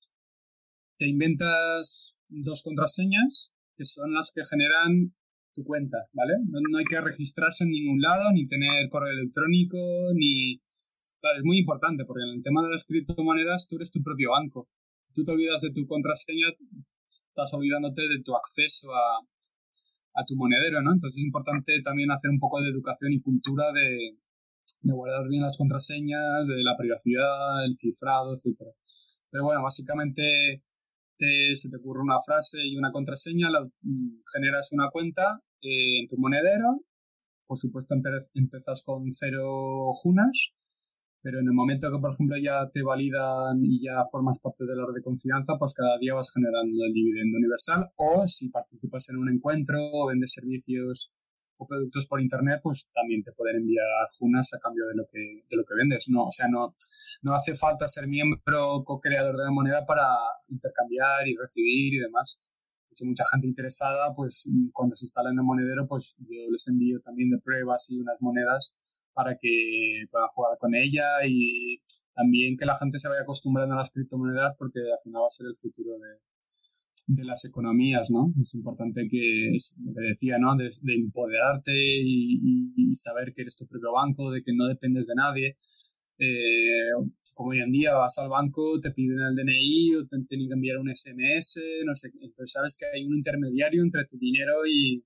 Speaker 2: te inventas dos contraseñas que son las que generan tu cuenta, ¿vale? No, hay que registrarse en ningún lado, ni tener correo electrónico, ni... Claro, es muy importante porque en el tema de las criptomonedas tú eres tu propio banco. Tú te olvidas de tu contraseña, estás olvidándote de tu acceso a, a tu monedero, ¿no? Entonces es importante también hacer un poco de educación y cultura de, guardar bien las contraseñas, de la privacidad, el cifrado, etcétera. Pero bueno, básicamente se te ocurre una frase y una contraseña, generas una cuenta eh, en tu monedero, por supuesto empiezas con cero junas, pero en el momento que, por ejemplo, ya te validan y ya formas parte de la red de confianza, pues cada día vas generando el dividendo universal o si participas en un encuentro o vendes servicios o productos por internet, pues también te pueden enviar junas a cambio de lo que, de lo que vendes. No, o sea, no, no hace falta ser miembro o co-creador de la moneda para intercambiar y recibir y demás. De hecho, mucha gente interesada, pues cuando se instala en el monedero, pues yo les envío también de pruebas y unas monedas para que puedan jugar con ella y también que la gente se vaya acostumbrando a las criptomonedas porque al final va a ser el futuro de, de las economías, ¿no? Es importante que, lo que decía, ¿no? De, empoderarte y, saber que eres tu propio banco, de que no dependes de nadie. Eh, como hoy en día vas al banco, te piden el DNI o te tienen que enviar un SMS, no sé, entonces sabes que hay un intermediario entre tu dinero y,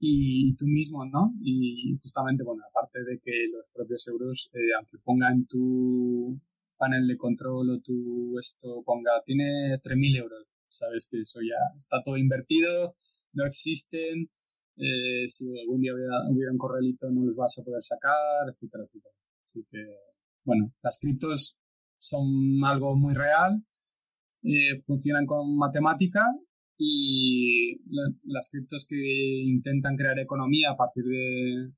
Speaker 2: y tú mismo, ¿no? Y justamente, bueno, aparte de que los propios euros, eh, aunque pongan tu panel de control o tu esto ponga, tiene 3.000 euros, sabes que eso ya está todo invertido, no existen, eh, si algún día hubiera, un correlito no los vas a poder sacar, etcétera, etcétera. Así que, bueno, las criptos son algo muy real, eh, funcionan con matemática y las criptos que intentan crear economía a partir de,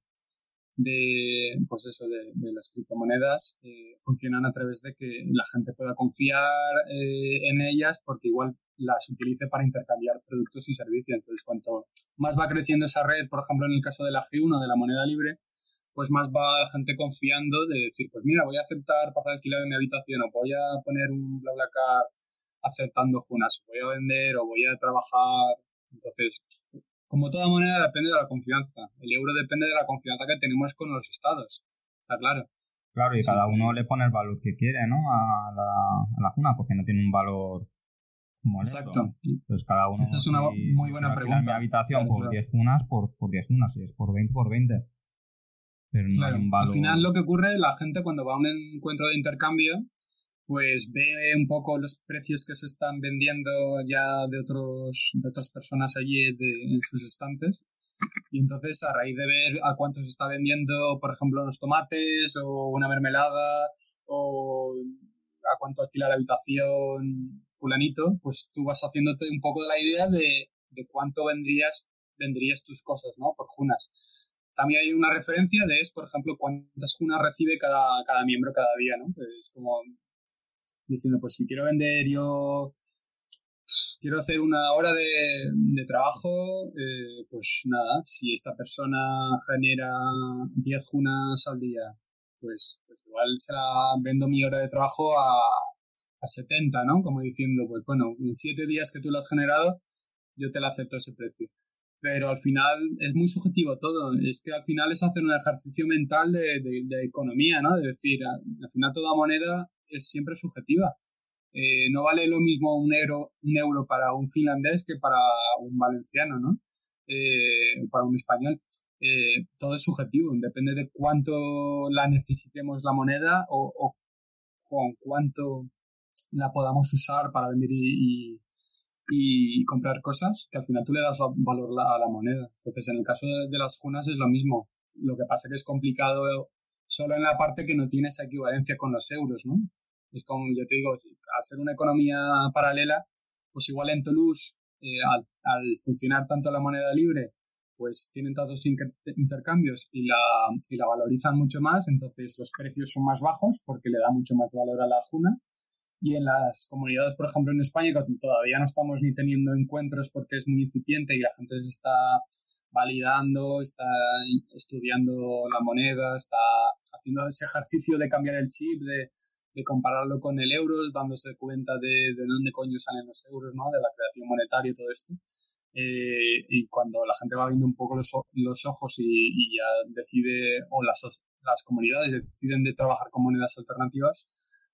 Speaker 2: de, pues eso, de, las criptomonedas eh, funcionan a través de que la gente pueda confiar eh, en ellas porque igual las utilice para intercambiar productos y servicios. Entonces, cuanto más va creciendo esa red, por ejemplo, en el caso de la G1, de la moneda libre, pues más va gente confiando de decir, pues mira, voy a aceptar para alquilar mi habitación o voy a poner un BlaBlaCar aceptando Junas, voy a vender o voy a trabajar. Entonces, como toda moneda depende de la confianza. El euro depende de la confianza que tenemos con los estados. Está claro.
Speaker 1: Claro, y cada uno le pone el valor que quiere, ¿no? A la, a la Juna, porque no tiene un valor Exacto. Entonces cada uno...
Speaker 2: Esa es una muy buena pregunta.
Speaker 1: mi habitación por 10 Junas, por, por 10 Junas. Si es por 20, por 20.
Speaker 2: Pero no hay un valor... Al final lo que ocurre, la gente cuando va a un encuentro de intercambio, pues ve un poco los precios que se están vendiendo ya de, otros, de otras personas allí en sus estantes. Y entonces, a raíz de ver a cuánto se está vendiendo, por ejemplo, los tomates o una mermelada o a cuánto alquila la habitación fulanito, pues tú vas haciéndote un poco de la idea de, de cuánto vendrías, vendrías tus cosas, ¿no? Por junas. También hay una referencia de, es, por ejemplo, cuántas junas recibe cada, cada miembro cada día, ¿no? Es como diciendo, pues si quiero vender yo, quiero hacer una hora de, trabajo, eh, pues nada, si esta persona genera 10 junas al día, pues, pues igual se la vendo mi hora de trabajo a, a 70, ¿no? Como diciendo, pues bueno, en 7 días que tú lo has generado, yo te la acepto ese precio. Pero al final es muy subjetivo todo. Es que al final es hacer un ejercicio mental de, de economía, ¿no? De decir, al final toda moneda es siempre subjetiva. Eh, no vale lo mismo un euro, un euro para un finlandés que para un valenciano, ¿no? Eh, para un español. Eh, todo es subjetivo, depende de cuánto la necesitemos la moneda o, con cuánto la podamos usar para vender y, y, comprar cosas, que al final tú le das valor a la moneda. Entonces, en el caso de, las junas es lo mismo. Lo que pasa es que es complicado solo en la parte que no tiene esa equivalencia con los euros, ¿no? Es como yo te digo, al ser una economía paralela, pues igual en Toulouse, eh, al, funcionar tanto la moneda libre, pues tienen tantos intercambios y la, y la valorizan mucho más, entonces los precios son más bajos porque le da mucho más valor a la juna. Y en las comunidades, por ejemplo, en España, que todavía no estamos ni teniendo encuentros porque es muy incipiente y la gente se está validando, está estudiando la moneda, está haciendo ese ejercicio de cambiar el chip, de, de compararlo con el euro, dándose cuenta de, de dónde coño salen los euros, ¿no? De la creación monetaria y todo esto. Eh, y cuando la gente va viendo un poco los, los ojos y, ya decide, o las, las comunidades deciden de trabajar con monedas alternativas,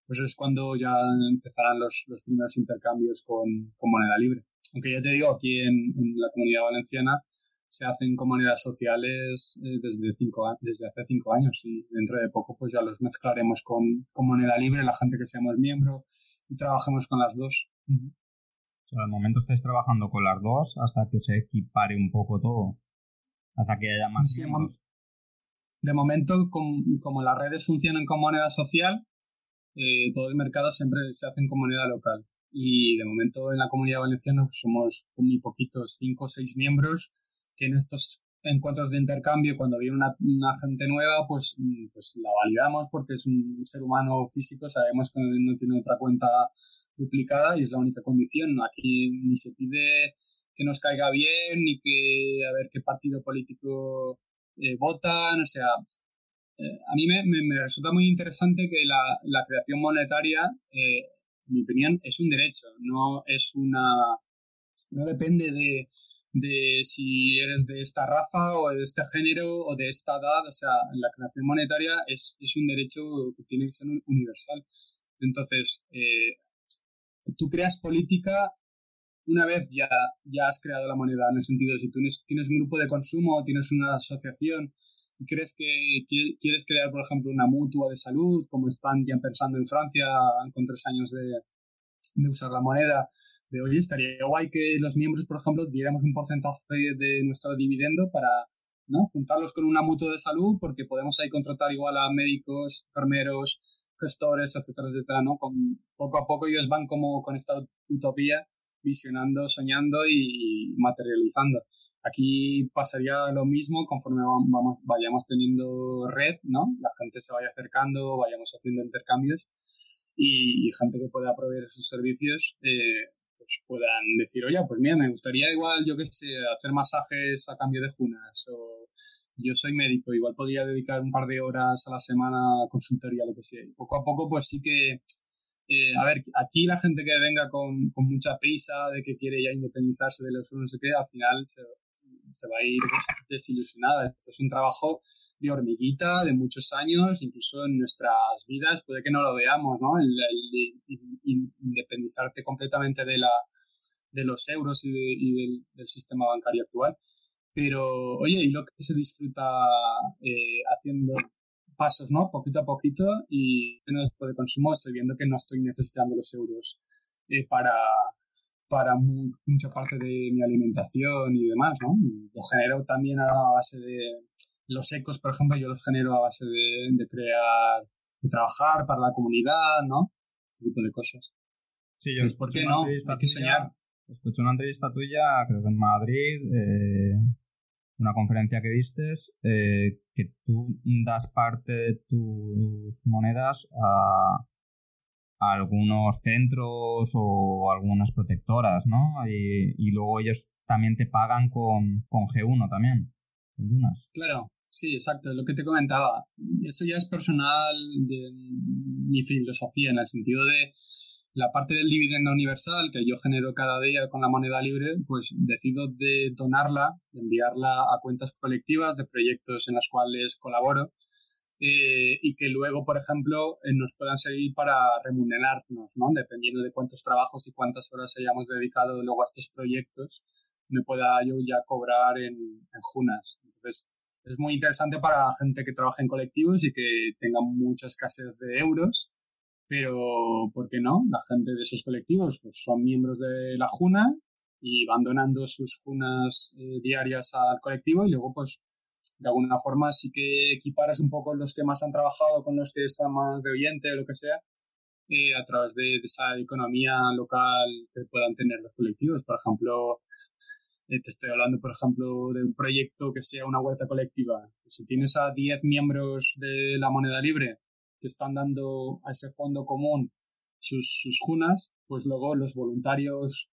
Speaker 2: pues es cuando ya empezarán los, los primeros intercambios con, con, moneda libre. Aunque ya te digo, aquí en, en la comunidad valenciana se hacen comunidades sociales eh, desde, cinco, desde hace cinco años y dentro de poco pues ya los mezclaremos con, con moneda libre, la gente que seamos miembro y trabajemos con las dos.
Speaker 1: O sea, al momento estáis trabajando con las dos hasta que se equipare un poco todo, hasta que haya más miembros.
Speaker 2: De momento, como las redes funcionan con moneda social, eh, todo el mercado siempre se hace con moneda local. Y de momento en la comunidad valenciana pues, somos muy poquitos, cinco o seis miembros, que en estos encuentros de intercambio, cuando viene una, gente nueva, pues, mm, pues la validamos porque es un ser humano físico, sabemos que no tiene otra cuenta duplicada y es la única condición. Aquí ni se pide que nos caiga bien, ni que a ver qué partido político eh, votan, o sea, eh, a mí me, resulta muy interesante que la, la creación monetaria, eh, en mi opinión, es un derecho, no es una... no depende de de si eres de esta raza o de este género o de esta edad. O sea, la creación monetaria es, es un derecho que tiene que ser universal. Entonces, eh, tú creas política una vez ya, ya has creado la moneda, en el sentido de si tú tienes un grupo de consumo, tienes una asociación y crees que quieres crear, por ejemplo, una mutua de salud, como están ya pensando en Francia con tres años de, de usar la moneda, de hoy estaría guay que los miembros, por ejemplo, diéramos un porcentaje de nuestro dividendo para ¿no? juntarlos con una mutua de salud, porque podemos ahí contratar igual a médicos, enfermeros, gestores, etcétera, etcétera, ¿no? Con, poco a poco ellos van como con esta utopía, visionando, soñando y materializando. Aquí pasaría lo mismo conforme vamos, vayamos teniendo red, ¿no? La gente se vaya acercando, vayamos haciendo intercambios y, gente que pueda proveer sus servicios eh, puedan decir, oye, pues mira, me gustaría igual, yo qué sé, hacer masajes a cambio de junas o yo soy médico, igual podría dedicar un par de horas a la semana a consultoría, lo que sea. Y poco a poco, pues sí que eh, a ver, aquí la gente que venga con, con, mucha prisa de que quiere ya independizarse de los no sé qué, al final se, se va a ir desilusionada. Esto es un trabajo de hormiguita de muchos años, incluso en nuestras vidas puede que no lo veamos, ¿no? El, independizarte completamente de, la, de los euros y, del, del, sistema bancario actual. Pero, oye, y lo que se disfruta eh, haciendo pasos, ¿no? Poquito a poquito y en de consumo estoy viendo que no estoy necesitando los euros eh, para, para mucha parte de mi alimentación y demás, ¿no? Lo genero también a base de los ecos, por ejemplo, yo los genero a base de, de crear, de trabajar para la comunidad, ¿no? Este tipo de cosas.
Speaker 1: Sí, yo ¿por qué no? Hay que soñar. Escuché una entrevista tuya, creo que en Madrid, eh, una conferencia que diste, eh, que tú das parte de tus monedas a, algunos centros o algunas protectoras, ¿no? Y, luego ellos también te pagan con, con G1 también,
Speaker 2: Claro, sí, exacto, lo que te comentaba. Eso ya es personal de mi filosofía, en el sentido de la parte del dividendo universal que yo genero cada día con la moneda libre, pues decido de donarla, enviarla a cuentas colectivas de proyectos en los cuales colaboro eh, y que luego, por ejemplo, eh, nos puedan servir para remunerarnos, ¿no? Dependiendo de cuántos trabajos y cuántas horas hayamos dedicado luego a estos proyectos, me pueda yo ya cobrar en, en Junas. Entonces, es muy interesante para gente que trabaja en colectivos y que tenga mucha escasez de euros pero, ¿por qué no? La gente de esos colectivos pues, son miembros de la Juna y van donando sus Junas eh, diarias al colectivo y luego, pues, de alguna forma sí que equiparas un poco los que más han trabajado con los que están más de oyente o lo que sea, eh, a través de, esa economía local que puedan tener los colectivos. Por ejemplo, eh, te estoy hablando, por ejemplo, de un proyecto que sea una huerta colectiva. si tienes a 10 miembros de la moneda libre que están dando a ese fondo común sus, sus junas, pues luego los voluntarios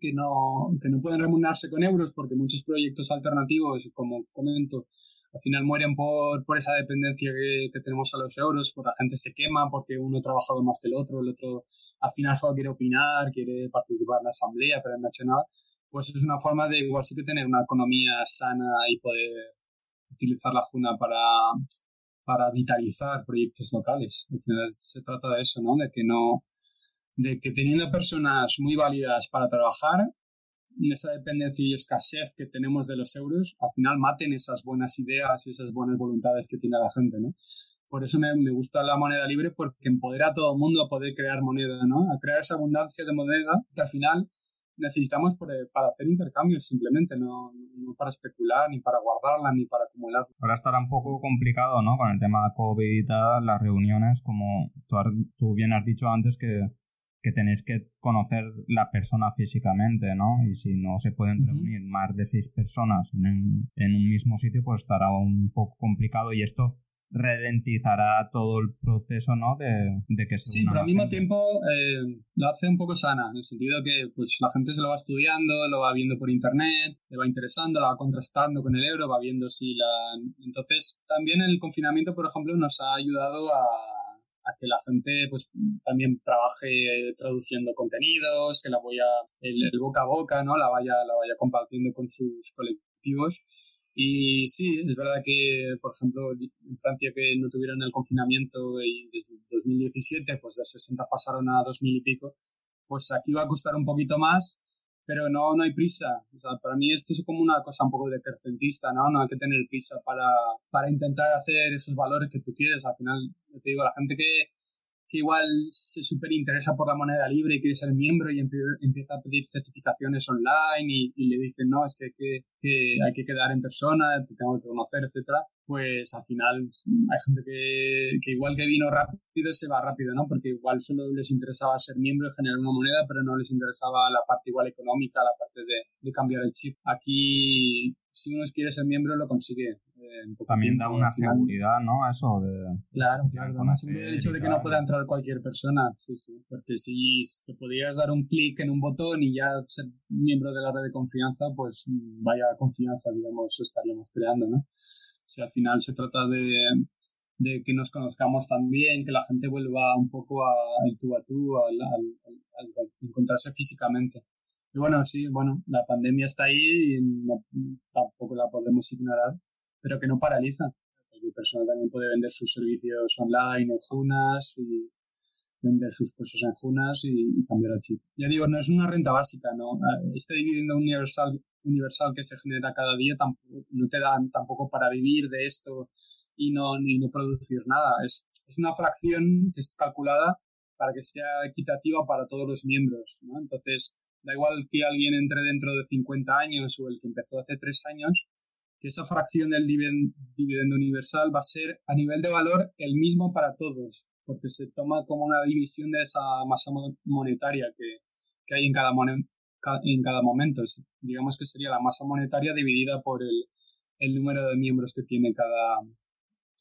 Speaker 2: que no, que no pueden remunerarse con euros porque muchos proyectos alternativos, como comento, al final mueren por, por esa dependencia que, que, tenemos a los euros, por la gente se quema porque uno ha trabajado más que el otro, el otro al final solo quiere opinar, quiere participar en la asamblea, pero no ha hecho nada, pues es una forma de igual sí que tener una economía sana y poder utilizar la juna para, para vitalizar proyectos locales. Al final se trata de eso, ¿no? De que no, de que teniendo personas muy válidas para trabajar, esa dependencia y escasez que tenemos de los euros, al final maten esas buenas ideas y esas buenas voluntades que tiene la gente, ¿no? Por eso me, me gusta la moneda libre porque empodera a todo el mundo a poder crear moneda, ¿no? A crear esa abundancia de moneda que al final necesitamos eh, para hacer intercambios simplemente, no, no, para especular, ni para guardarla, ni para acumular.
Speaker 1: Ahora estará un poco complicado, ¿no? Con el tema de COVID y tal, las reuniones, como tú, tú bien has dicho antes que, que tenéis que conocer la persona físicamente, ¿no? Y si no se pueden reunir más de seis personas en, en un mismo sitio, pues estará un poco complicado y esto ralentizará todo el proceso, ¿no? De, de que se
Speaker 2: Sí, pero al mismo tiempo eh, lo hace un poco sana, en el sentido que pues la gente se lo va estudiando, lo va viendo por internet, le va interesando, lo va contrastando con el euro, va viendo si la... Entonces, también el confinamiento, por ejemplo, nos ha ayudado a, a que la gente pues también trabaje traduciendo contenidos, que la vaya el, el boca a boca, ¿no? La vaya, la vaya compartiendo con sus colectivos y sí, es verdad que, por ejemplo, en Francia que no tuvieron el confinamiento y desde 2017, pues de 60 pasaron a 2000 y pico, pues aquí va a costar un poquito más, pero no, no hay prisa. O sea, para mí esto es como una cosa un poco decrecentista, ¿no? No hay que tener prisa para, para intentar hacer esos valores que tú quieres. Al final, te digo, la gente que, que igual se súper interesa por la moneda libre y quiere ser miembro y empieza a pedir certificaciones online y, le dicen, no, es que, que, que, hay que quedar en persona, te tengo que conocer, etcétera, pues al final hay gente que, igual que vino rápido se va rápido, ¿no? Porque igual solo les interesaba ser miembro y generar una moneda, pero no les interesaba la parte igual económica, la parte de cambiar el chip. Aquí, si uno quiere ser miembro, lo consigue
Speaker 1: también da una seguridad, ¿no? Eso de...
Speaker 2: Claro, claro, da una seguridad el hecho de que no pueda entrar cualquier persona, sí, sí. Porque si te podías dar un clic en un botón y ya ser miembro de la red de confianza, pues vaya confianza, digamos, estaríamos creando, ¿no? Si al final se trata de, de que nos conozcamos también, que la gente vuelva un poco al tú a tú, al, al, encontrarse físicamente. Y bueno, sí, bueno, la pandemia está ahí y tampoco la podemos ignorar pero que no paraliza. Cualquier persona también puede vender sus servicios online en Junas y vender sus cosas en Junas y, cambiar el chip. Ya digo, no es una renta básica, ¿no? Ah, este dividendo universal, universal que se genera cada día tampoco, no te dan tampoco para vivir de esto y no, ni no producir nada. Es, es una fracción que es calculada para que sea equitativa para todos los miembros, ¿no? Entonces, da igual que alguien entre dentro de 50 años o el que empezó hace 3 años, que esa fracción del dividendo universal va a ser a nivel de valor el mismo para todos, porque se toma como una división de esa masa monetaria que, que hay en cada, en cada momento. Digamos que sería la masa monetaria dividida por el, el número de miembros que tiene cada,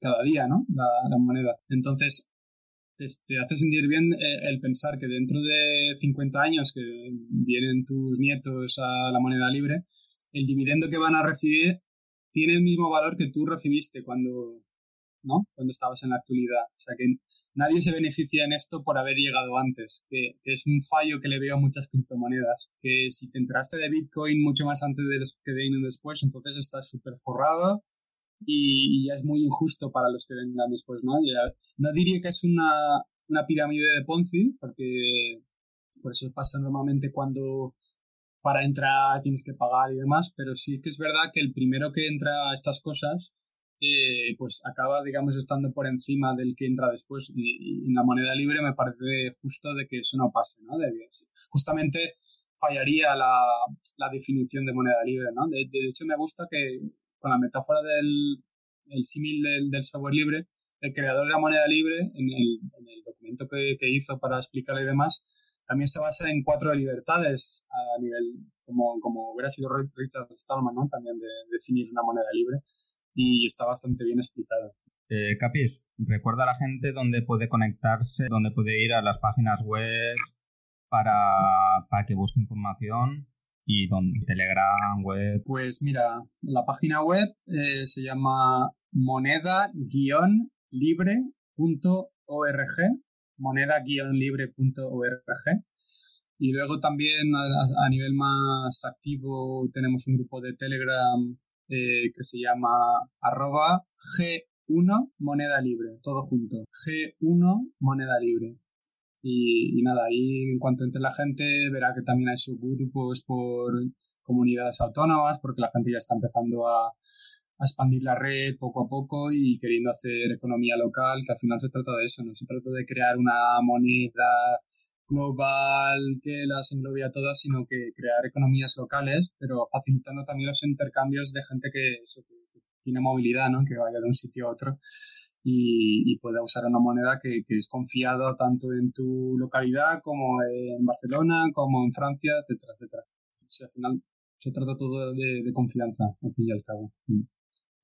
Speaker 2: cada día, ¿no? La, moneda. Entonces, te, hace sentir bien eh, el pensar que dentro de 50 años que vienen tus nietos a la moneda libre, el dividendo que van a recibir tiene el mismo valor que tú recibiste cuando, ¿no? Cuando estabas en la actualidad. O sea que nadie se beneficia en esto por haber llegado antes, que, es un fallo que le veo a muchas criptomonedas. Que si te entraste de Bitcoin mucho más antes de los que vienen después, entonces estás súper forrado y, ya es muy injusto para los que vengan después, ¿no? no diría que es una, una pirámide de Ponzi, porque por eso pasa normalmente cuando para entrar tienes que pagar y demás, pero sí que es verdad que el primero que entra a estas cosas, eh, pues acaba, digamos, estando por encima del que entra después. Y, en la moneda libre me parece justo de que eso no pase, ¿no? Justamente fallaría la, la, definición de moneda libre, ¿no? De, hecho, me gusta que con la metáfora del el símil del, software libre, el creador de la moneda libre, en el, en el documento que, que hizo para explicarle y demás, también se basa en cuatro libertades a nivel, como, como hubiera sido Richard Stallman, ¿no? También de, definir una moneda libre y está bastante bien explicado.
Speaker 1: Eh, Capis, recuerda a la gente dónde puede conectarse, dónde puede ir a las páginas web para, para que busque información y donde Telegram, web.
Speaker 2: Pues mira, la página web eh, se llama moneda-libre.org moneda-libre.org. Y luego también a, nivel más activo tenemos un grupo de Telegram eh, que se llama arroba G1 moneda libre, todo junto. G1 moneda libre. Y, y, nada, ahí en cuanto entre la gente verá que también hay subgrupos por comunidades autónomas, porque la gente ya está empezando a, a expandir la red poco a poco y queriendo hacer economía local, que al final se trata de eso, no se trata de crear una moneda global que las englobe a todas, sino que crear economías locales, pero facilitando también los intercambios de gente que, tiene movilidad, ¿no? que vaya de un sitio a otro y, pueda usar una moneda que, es confiada tanto en tu localidad como en Barcelona, como en Francia, etcétera, etcétera. al final se trata todo de, de confianza, al fin y al cabo. Mm.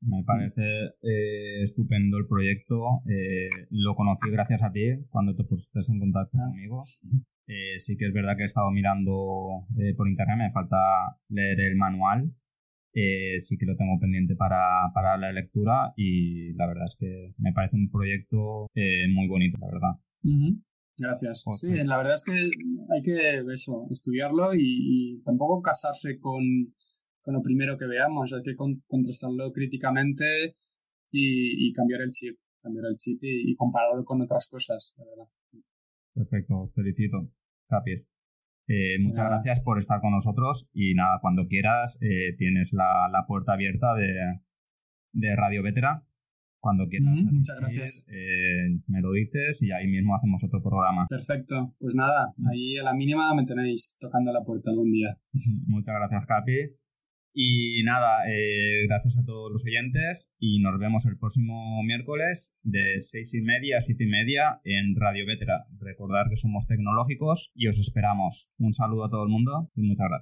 Speaker 1: Me parece eh, estupendo el proyecto. Eh, lo conocí gracias a ti cuando te pusiste en contacto ah, conmigo. Eh, sí que es verdad que he estado mirando por internet, me falta leer el manual. sí que lo tengo pendiente para, para, la lectura y la verdad es que me parece un proyecto muy bonito, la verdad.
Speaker 2: Gracias. Sí, la verdad es que hay que eso, estudiarlo y tampoco casarse con con lo primero que veamos, hay que contrastarlo críticamente y, cambiar el chip, cambiar el chip y, compararlo con otras cosas, verdad.
Speaker 1: Perfecto, os felicito, Capis. Eh, muchas gracias por estar con nosotros y nada, cuando quieras eh, tienes la, puerta abierta de, de Radio Vetera cuando quieras.
Speaker 2: muchas gracias.
Speaker 1: Eh, me lo dices y ahí mismo hacemos otro programa.
Speaker 2: Perfecto. Pues nada, ahí a la mínima me tenéis tocando la puerta algún día.
Speaker 1: muchas gracias, Capi. Y nada, eh, gracias a todos los oyentes y nos vemos el próximo miércoles de seis y media a siete y media en Radio Vetra. Recordar que somos tecnológicos y os esperamos. Un saludo a todo el mundo y muchas gracias.